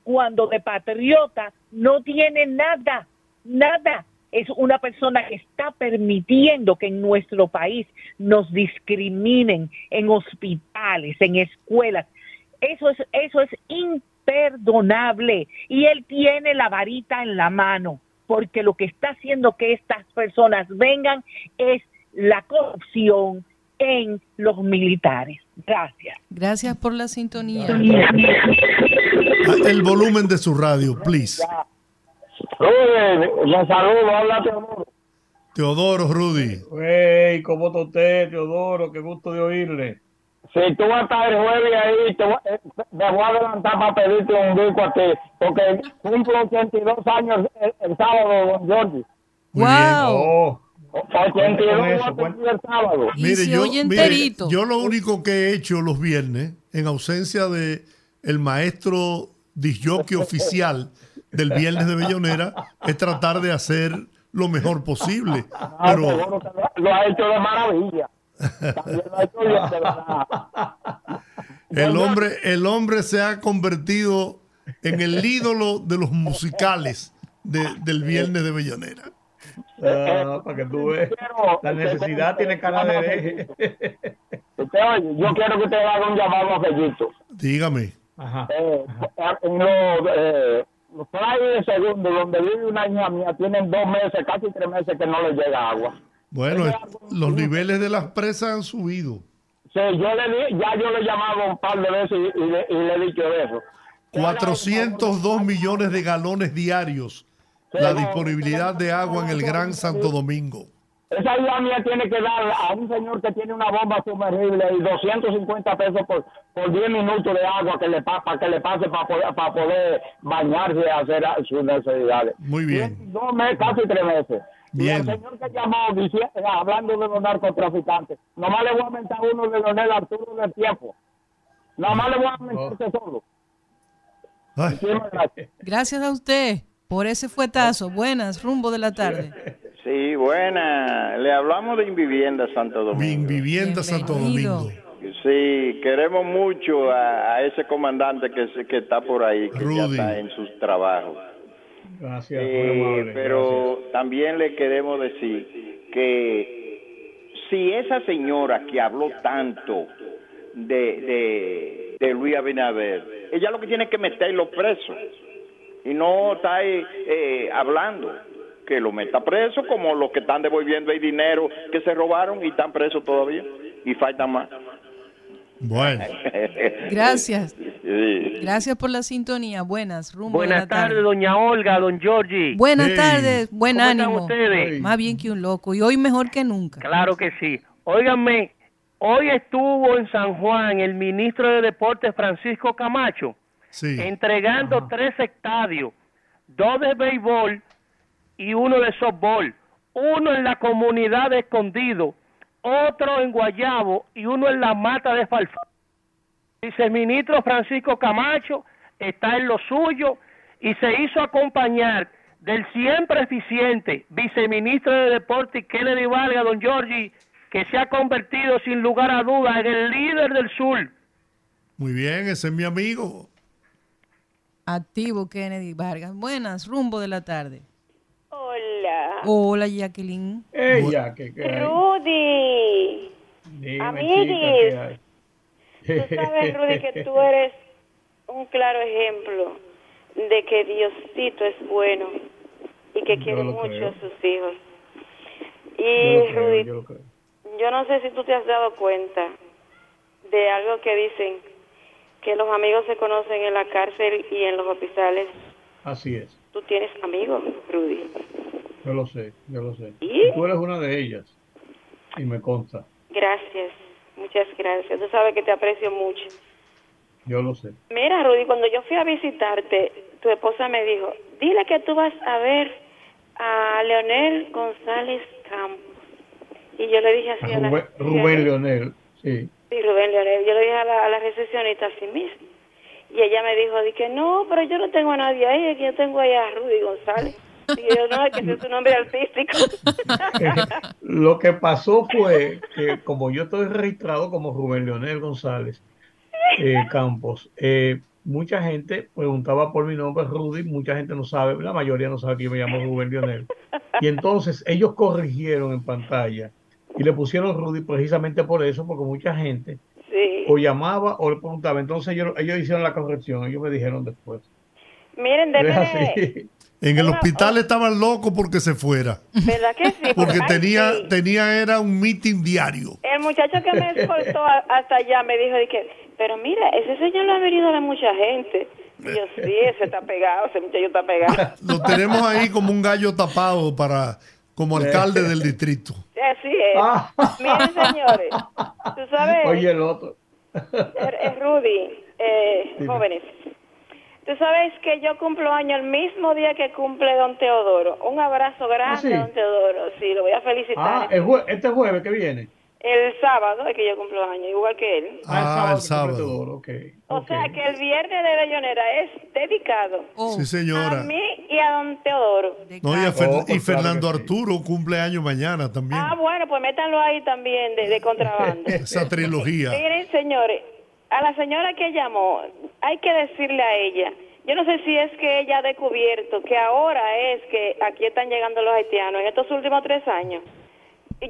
cuando de patriota no tiene nada, nada. Es una persona que está permitiendo que en nuestro país nos discriminen en hospitales, en escuelas. Eso es, eso es imperdonable. Y él tiene la varita en la mano, porque lo que está haciendo que estas personas vengan es la corrupción en los militares. Gracias. Gracias por la sintonía. El volumen de su radio, please. Rudy, le saludo, habla Teodoro. Teodoro, Rudy. Hey, ¿cómo está usted, Teodoro? Qué gusto de oírle. Si tú vas a estar el jueves ahí, te voy, eh, me voy a adelantar para pedirte un disco a ti, porque cumplo 82 años el, el sábado, don Jordi. Oh, 82 Con eso, voy a cumplir el sábado. Mire, yo, mire, yo lo único que he hecho los viernes, en ausencia de el maestro disjockey oficial del viernes de Bellonera, es tratar de hacer lo mejor posible. Ah, Pero seguro que lo, lo ha hecho de maravilla. También lo ha hecho bien, de verdad. el hombre, el hombre se ha convertido en el ídolo de los musicales de- del viernes de Bellonera. Ah, para que tú veas. La necesidad tiene cara de oye, yo quiero que usted haga un llamado a Fellito. Dígame. Eh, en los, eh, los playas de segundo, donde vive una hija mía, tienen dos meses, casi tres meses que no les llega agua. Bueno, los niveles de las presas han subido. Sí, yo le di, ya yo le he llamado un par de veces y, y le, y le he dicho eso. 402 millones de galones diarios la disponibilidad de agua en el Gran Santo Domingo. Esa hija mía tiene que dar a un señor que tiene una bomba sumergible y 250 pesos por, por 10 minutos de agua que le pa- para que le pase para poder, para poder bañarse y hacer sus necesidades. Muy bien. Dos meses, casi tres meses. Bien. Y el señor que llamó dici- eh, hablando de los narcotraficantes, nomás le voy a aumentar uno de Leonel Arturo del tiempo. Nomás le voy a aumentar ese solo. Gracias a usted por ese fuetazo. Buenas, rumbo de la tarde. Sí, buena. Le hablamos de Invivienda Santo Domingo. Vivienda Santo Domingo. Sí, queremos mucho a, a ese comandante que, se- que está por ahí, que ya está en sus trabajos. Gracias, Eh, muy amable, pero también le queremos decir que si esa señora que habló tanto de, de, de Luis Abinader, ella lo que tiene que meterlo preso y no está ahí, eh, hablando que lo meta preso como los que están devolviendo el dinero que se robaron y están presos todavía y faltan más. Bueno. (laughs) Gracias. Gracias por la sintonía. Buenas, rumbo Buenas tarde. tardes, doña Olga, don Georgie. Buenas tardes, buen ¿Cómo están ánimo. ustedes? Más bien que un loco. Y hoy mejor que nunca. Claro que sí. Óiganme, hoy estuvo en San Juan el ministro de Deportes Francisco Camacho entregando tres estadios, dos de béisbol y uno de softball, uno en la comunidad de Escondido, otro en Guayabo y uno en la mata de Falfán. Dice el ministro Francisco Camacho está en lo suyo y se hizo acompañar del siempre eficiente viceministro de Deportes Kennedy Vargas, don Giorgi, que se ha convertido sin lugar a dudas en el líder del sur. Muy bien, ese es mi amigo. Activo Kennedy Vargas. Buenas, rumbo de la tarde. Hola. Jacqueline. Ella, que, que hay. Rudy. Dime, Amiguis. chica, ¿qué hay? Tú sabes, Rudy, que tú eres un claro ejemplo de que Diosito es bueno y que quiere mucho creo. a sus hijos. Yo Y creo, Rudy, yo yo no sé si tú te has dado cuenta de algo que dicen que los amigos se conocen en la cárcel y en los hospitales. Así es. Tú tienes amigos, Rudy. Yo lo sé, yo lo sé. ¿Y? Tú eres una de ellas. Y me consta. Gracias, muchas gracias. Tú sabes que te aprecio mucho. Yo lo sé. Mira, Rudy, cuando yo fui a visitarte, tu esposa me dijo, dile que tú vas a ver a Leonel González Campos. Y yo le dije A así a la... Rubén, Rubén Leonel. Sí. Sí, Rubén Leonel. Yo le dije a la, a la recepcionista así mismo. Y ella me dijo, di que no, pero yo no tengo a nadie ahí, yo tengo ahí a Rudy González. Y yo, no, es que ese es su nombre artístico. (laughs) Lo que pasó fue que como yo estoy registrado como Rubén Leonel González eh, Campos, eh, mucha gente preguntaba por mi nombre Rudy, mucha gente no sabe, la mayoría no sabe que yo me llamo Rubén Leonel. Y entonces ellos corrigieron en pantalla y le pusieron Rudy precisamente por eso, porque mucha gente. O llamaba o le preguntaba. Entonces ellos, ellos hicieron la corrección, ellos me dijeron después. Miren, así. (laughs) En el hospital estaban locos porque se fuera. ¿Verdad que sí? (laughs) Porque Ay, tenía, sí. tenía era un meeting diario. El muchacho que me escoltó hasta allá me dijo, que, pero mira, ese señor lo ha venido a ver mucha gente. Y yo, sí, ese está pegado, ese muchacho está pegado. (laughs) Lo tenemos ahí como un gallo tapado para como alcalde del distrito. Así es. Miren, señores, tú sabes, Oye, el otro. Er- es Rudy, eh, jóvenes. Tú sabes que yo cumplo año el mismo día que cumple don Teodoro. Un abrazo grande, sí? don Teodoro. Sí, lo voy a felicitar. Ah, el jue- este jueves que viene. El sábado es que yo cumplo año, igual que él. Ah, el que sábado. cumple Teodoro, ok. O sea que el viernes de Bellonera es dedicado Sí, señora. a mí y a don Teodoro. No, y, a Fer- Oh, y Fernando Arturo cumple años mañana también. Ah, bueno, pues métanlo ahí también de, de contrabando. (laughs) Esa trilogía. Miren, señores, a la señora que llamó, hay que decirle a ella, yo no sé si es que ella ha descubierto que ahora es que aquí están llegando los haitianos en estos últimos tres años.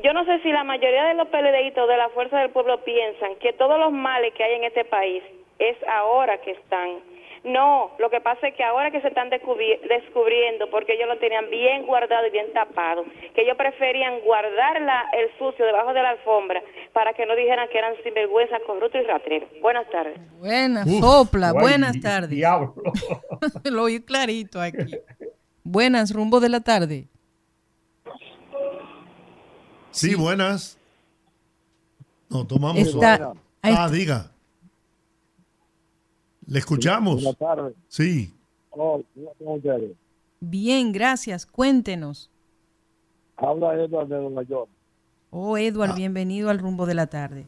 Yo no sé si la mayoría de los PLDitos de la Fuerza del Pueblo piensan que todos los males que hay en este país es ahora que están. No, lo que pasa es que ahora que se están descubri- descubriendo, porque ellos lo tenían bien guardado y bien tapado, que ellos preferían guardar la- el sucio debajo de la alfombra para que no dijeran que eran sinvergüenza, corruptos y rateros. Buenas tardes. Buenas, Uf, sopla. guay, Buenas tardes. Diablo. (laughs) Lo oí clarito aquí. Buenas, rumbo de la tarde. Sí, buenas. No, tomamos. Está- Ah, está. diga. Le escuchamos. Buenas tardes. Sí. Oh. Bien, gracias. Cuéntenos. Habla Edward de Nueva York. Oh, Edward, bienvenido al rumbo de la tarde.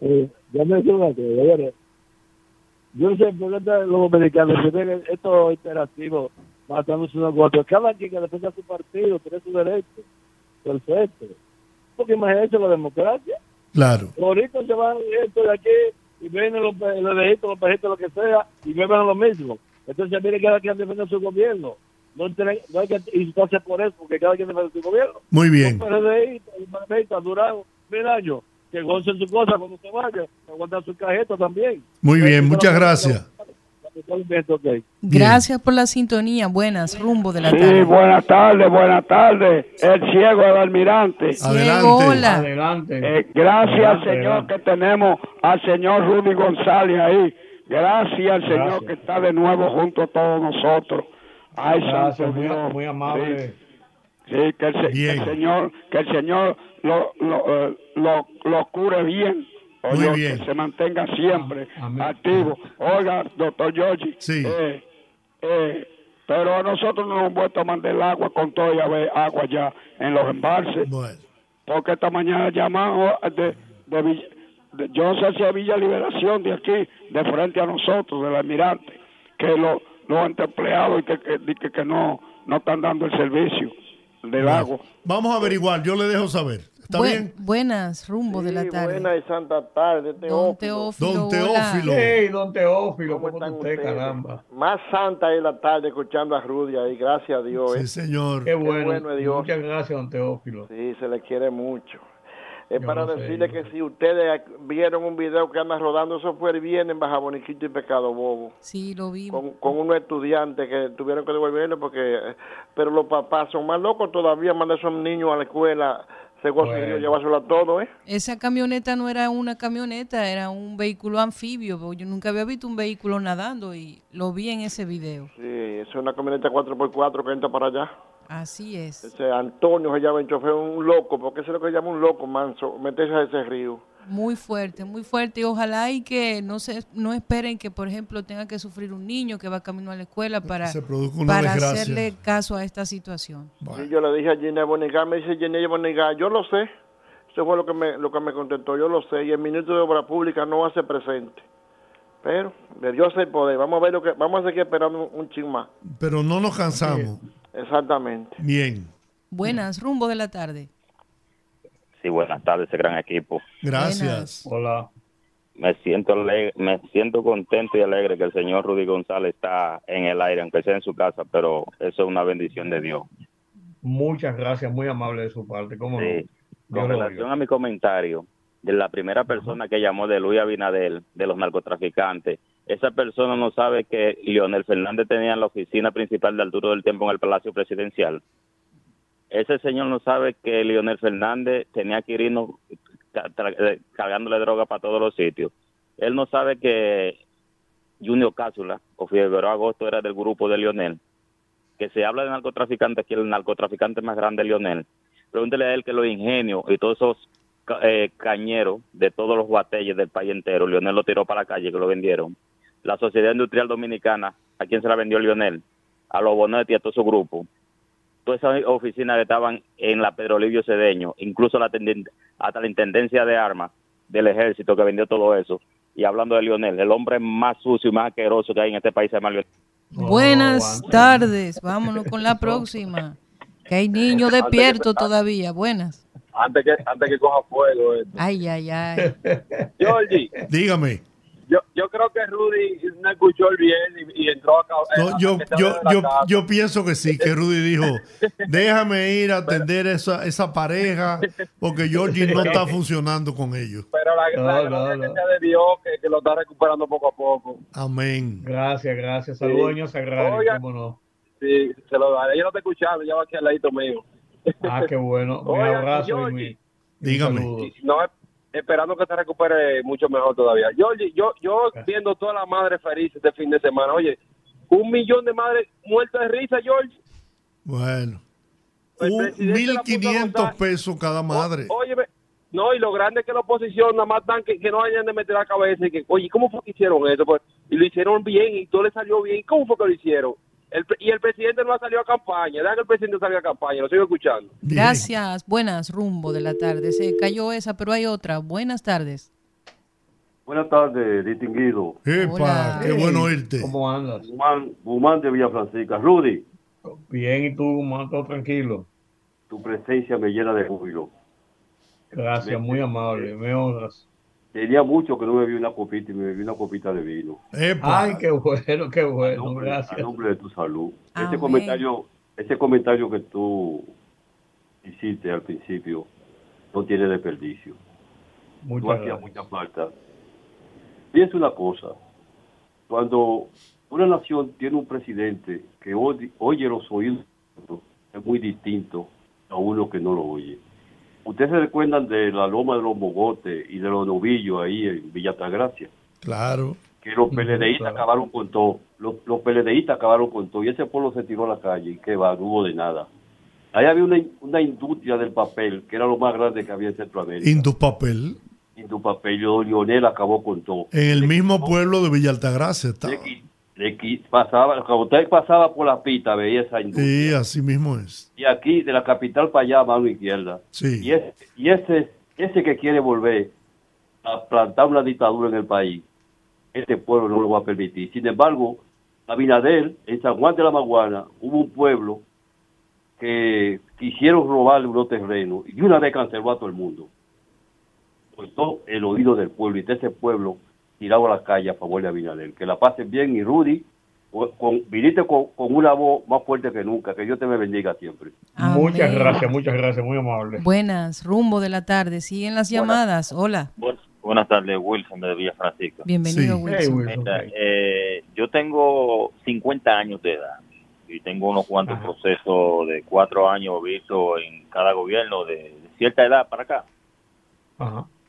Eh, yo me digo una cosa, señores. Yo no sé por qué los dominicanos que ven estos interactivos matándose unos. Cada quien que defienda su partido tiene su derecho. Perfecto. Porque imagínense la democracia. Claro. Ahorita se van esto de aquí y vienen los, pe- los pejitos, lo que sea, y beben lo mismo. Entonces, mire, cada quien defiende su gobierno. No, no hay que insultarse por eso, porque cada quien defiende su gobierno. Muy bien. Los mil años. Que gocen su cosa cuando se vaya. Aguantar su cajeta también. Muy bien, muchas gracias. Gracias por la sintonía. Buenas, rumbo de la Sí, tarde. buenas tardes, buenas tardes. El ciego del almirante. Ciego, hola. Adelante. Eh, gracias, Adelante, Señor, adelante. que tenemos al señor Rudy González ahí. Gracias al Señor Gracias. que está de nuevo junto a todos nosotros. Ay, Gracias, santo muy, Dios. muy amable. Sí, sí, que, el, que el Señor, que el Señor lo, lo, eh, lo, lo cure bien. Muy Oye, bien. Que se mantenga siempre activo. Oiga, doctor Giorgi. Sí. eh, eh, pero a nosotros nos han vuelto a mandar el agua con todo y a ver agua ya en los embalses. Porque esta mañana llamaron de, de, Villa- de- yo no sé si es Villa Liberación de aquí, de frente a nosotros, del almirante, que lo- los empleados y que, que, que no, no están dando el servicio del agua. Vamos a averiguar, yo le dejo saber. ¿Está Buen- bien? Buenas, rumbo de la tarde. Buena y santa tarde, Don Teófilo. Teófilo, Don. Teófilo. Hey, don Teófilo, ¿cómo, están está usted, ustedes? caramba? Más santa es la tarde escuchando a Rudy ahí, gracias a Dios. Sí, ¿eh? señor. Qué bueno. es Dios. Muchas gracias, don Teófilo. Sí, se le quiere mucho. Es Yo para sé, decirle yo que si ustedes vieron un video que anda rodando, eso fue el viernes en Baja Boniquito y Pecado Bobo. Sí, lo vi. Con, con unos estudiantes que tuvieron que devolverlo porque... eh, Pero los papás son más locos todavía, mandar a esos niños a la escuela, se Bueno. consiguió llevárselo a todo, ¿eh? Esa camioneta no era una camioneta, era un vehículo anfibio. porque Yo nunca había visto un vehículo nadando y lo vi en ese video. Sí, es una camioneta 4x4 que entra para allá. Así es. Ese Antonio se llama el chofer, un loco, porque eso es lo que se llama un loco, manso, meterse a ese río. Muy fuerte, muy fuerte. Y ojalá y que no se no esperen que, por ejemplo, tenga que sufrir un niño que va camino a la escuela para, se produzca una para hacerle caso a esta situación. Y yo le dije a Gina Boniga, me dice Gina Boniga, yo lo sé. Eso fue lo que me lo que me contestó, yo lo sé. Y el ministro de Obra Pública no hace presente. Pero de Dios el poder. Vamos a ver lo que vamos a seguir esperando un, un chin más. Pero no nos cansamos. Exactamente. Bien. Buenas, rumbo de la tarde. Sí, buenas tardes, ese gran equipo. Gracias. Hola. Me siento alegre- me siento contento y alegre que el señor Rudy González está en el aire, aunque sea en su casa, pero eso es una bendición de Dios. Muchas gracias, muy amable de su parte. ¿Cómo Sí. no? Con relación a mi comentario de la primera persona que llamó de Luis Abinadel, de los narcotraficantes, esa persona no sabe que Leonel Fernández tenía la oficina principal de Arturo del Tiempo en el Palacio Presidencial. Ese señor no sabe que Leonel Fernández tenía que irnos eh, cargándole droga para todos los sitios. Él no sabe que Junior Cápsula o Figueroa Agosto era del grupo de Lionel. Que se habla de narcotraficante, aquí el narcotraficante más grande es Lionel. Pregúntele a él que los ingenios y todos esos eh, cañeros de todos los guatelles del país entero, Lionel lo tiró para la calle, que lo vendieron. La Sociedad Industrial Dominicana, ¿a quién se la vendió Lionel? A los Bonetti y a todo su grupo. Todas esas oficinas que estaban en la Pedro Livio Cedeño, incluso la hasta la Intendencia de Armas del Ejército que vendió todo eso. Y hablando de Lionel, el hombre más sucio y más asqueroso que hay en este país se llama Lionel. Buenas tardes, vámonos con la próxima. Que hay niños despiertos todavía. Buenas. Antes que, antes que coja fuego. esto. Ay, ay, ay. Georgie, Dígame. Yo, yo creo que Rudy no escuchó el bien y, y entró a, No, yo, yo, yo, yo pienso que sí, que Rudy dijo, (laughs) déjame ir a atender esa, esa pareja porque Georgie no está funcionando con ellos. Pero la, No, la no, gracia no. que sea de Dios que, que lo está recuperando poco a poco. Amén. Gracias, gracias. Saludos, Sí. señor Sagrario, Oiga. cómo no. Sí, se lo daré. Yo no te escuchaba, ya va aquí al ladito mío. Ah, qué bueno. (laughs) Un abrazo y Georgie. mi, Dígame. No, esperando que se recupere mucho mejor todavía. Georgie, yo, yo viendo todas las madres felices este fin de semana. Oye, un millón de madres muertas de risa, George. Bueno, El un presidente la puso a 1.500 gozar. pesos cada madre. Óyeme, no, y lo grande es que la oposición nada más están que, que no vayan de meter la cabeza y que, oye, ¿cómo fue que hicieron eso? Pues, y lo hicieron bien y todo le salió bien. ¿Cómo fue que lo hicieron? El y el presidente no ha salido a campaña. Deja que el presidente salga a campaña, lo sigo escuchando. Gracias. Buenas, rumbo de la tarde. Se cayó esa, pero hay otra. Buenas tardes. Buenas tardes, distinguido. Epa, qué bueno oírte. ¿Cómo andas? Guzmán, Guzmán de Villa Francisca. Rudy, Bien, ¿y tú, Guzmán? ¿Todo tranquilo? tu presencia me llena de júbilo. Gracias, muy amable. Me honras. Tenía mucho que no me bebí una copita y me bebí una copita de vino. Ay, qué bueno, qué A bueno, nombre, a gracias. nombre de tu salud. Amén. Ese comentario, ese comentario que tú hiciste al principio no tiene desperdicio. Muchas no hacía gracias. mucha falta. Piensa una cosa, cuando una nación tiene un presidente que oye, oye los oídos, es muy distinto a uno que no lo oye. Ustedes se recuerdan de la loma de los mogotes y de los novillos ahí en Villa Altagracia, Claro. que los PLDistas acabaron con todo, los, los PLDistas acabaron con todo y ese pueblo se tiró a la calle y que va, no hubo de nada. Ahí había una, una industria del papel que era lo más grande que había en Centroamérica. Indupapel. Indupapel, y don Lionel acabó con todo. En el mismo pueblo de Villa Altagracia estaba. Pasaba, cuando usted pasaba por la pita, veía esa industria. Sí, así mismo es. Y aquí, de la capital para allá, mano izquierda. Sí. Y, ese, y ese, ese que quiere volver a plantar una dictadura en el país, este pueblo no lo va a permitir. Sin embargo, Abinader, en San Juan de la Maguana, hubo un pueblo que quisieron robarle unos terrenos y una vez canceló a todo el mundo. Cortó el oído del pueblo y de ese pueblo tirado a la calle a favor de Abinader. Que la pasen bien y Rudy, con, viniste con, con una voz más fuerte que nunca. Que Dios te me bendiga siempre. Muchas gracias, muchas gracias, muy amable. Buenas, rumbo de la tarde. Siguen las llamadas. Hola. Buenas tardes, Wilson de Villa Francisca. Bienvenido, Sí. Wilson. Hey, Wilson. Mira, eh, yo tengo 50 años de edad y tengo unos cuantos procesos de cuatro años vistos en cada gobierno de, de cierta edad para acá.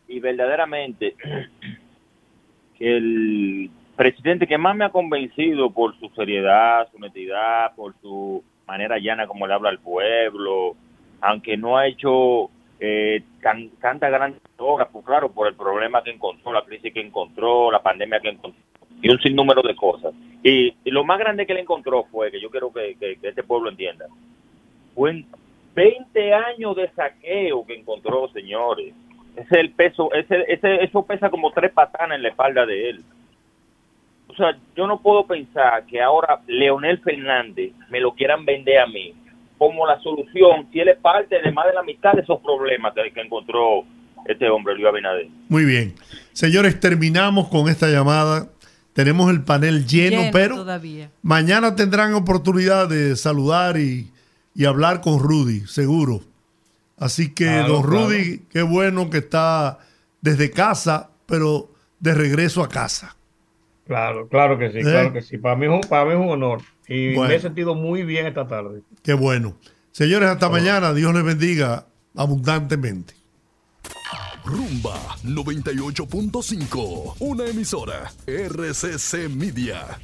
Y verdaderamente que el presidente que más me ha convencido por su seriedad, su honestidad, por su manera llana como le habla al pueblo, aunque no ha hecho eh, tan, tanta gran obra, pues claro, por el problema que encontró, la crisis que encontró, la pandemia que encontró, y un sinnúmero de cosas. Y, lo más grande que le encontró fue, que yo quiero que- que este pueblo entienda, fue en 20 años de saqueo que encontró, señores. Ese es el peso, ese, ese, eso pesa como tres patanas en la espalda de él. O sea, yo no puedo pensar que ahora Leonel Fernández me lo quieran vender a mí como la solución, si él es parte de más de la mitad de esos problemas que, que encontró este hombre, Luis Abinader. Muy bien. Señores, terminamos con esta llamada. Tenemos el panel lleno, Lleno pero todavía. mañana tendrán oportunidad de saludar y, y hablar con Rudy, seguro. Así que, Claro, don claro. Rudy, qué bueno que está desde casa, pero de regreso a casa. Claro, claro que sí, ¿Eh? claro que sí. Para mí, es un- para mí es un honor. Y Bueno. me he sentido muy bien esta tarde. Qué bueno. Señores, hasta mañana. Dios les bendiga abundantemente. Rumba 98.5, una emisora RCC Media.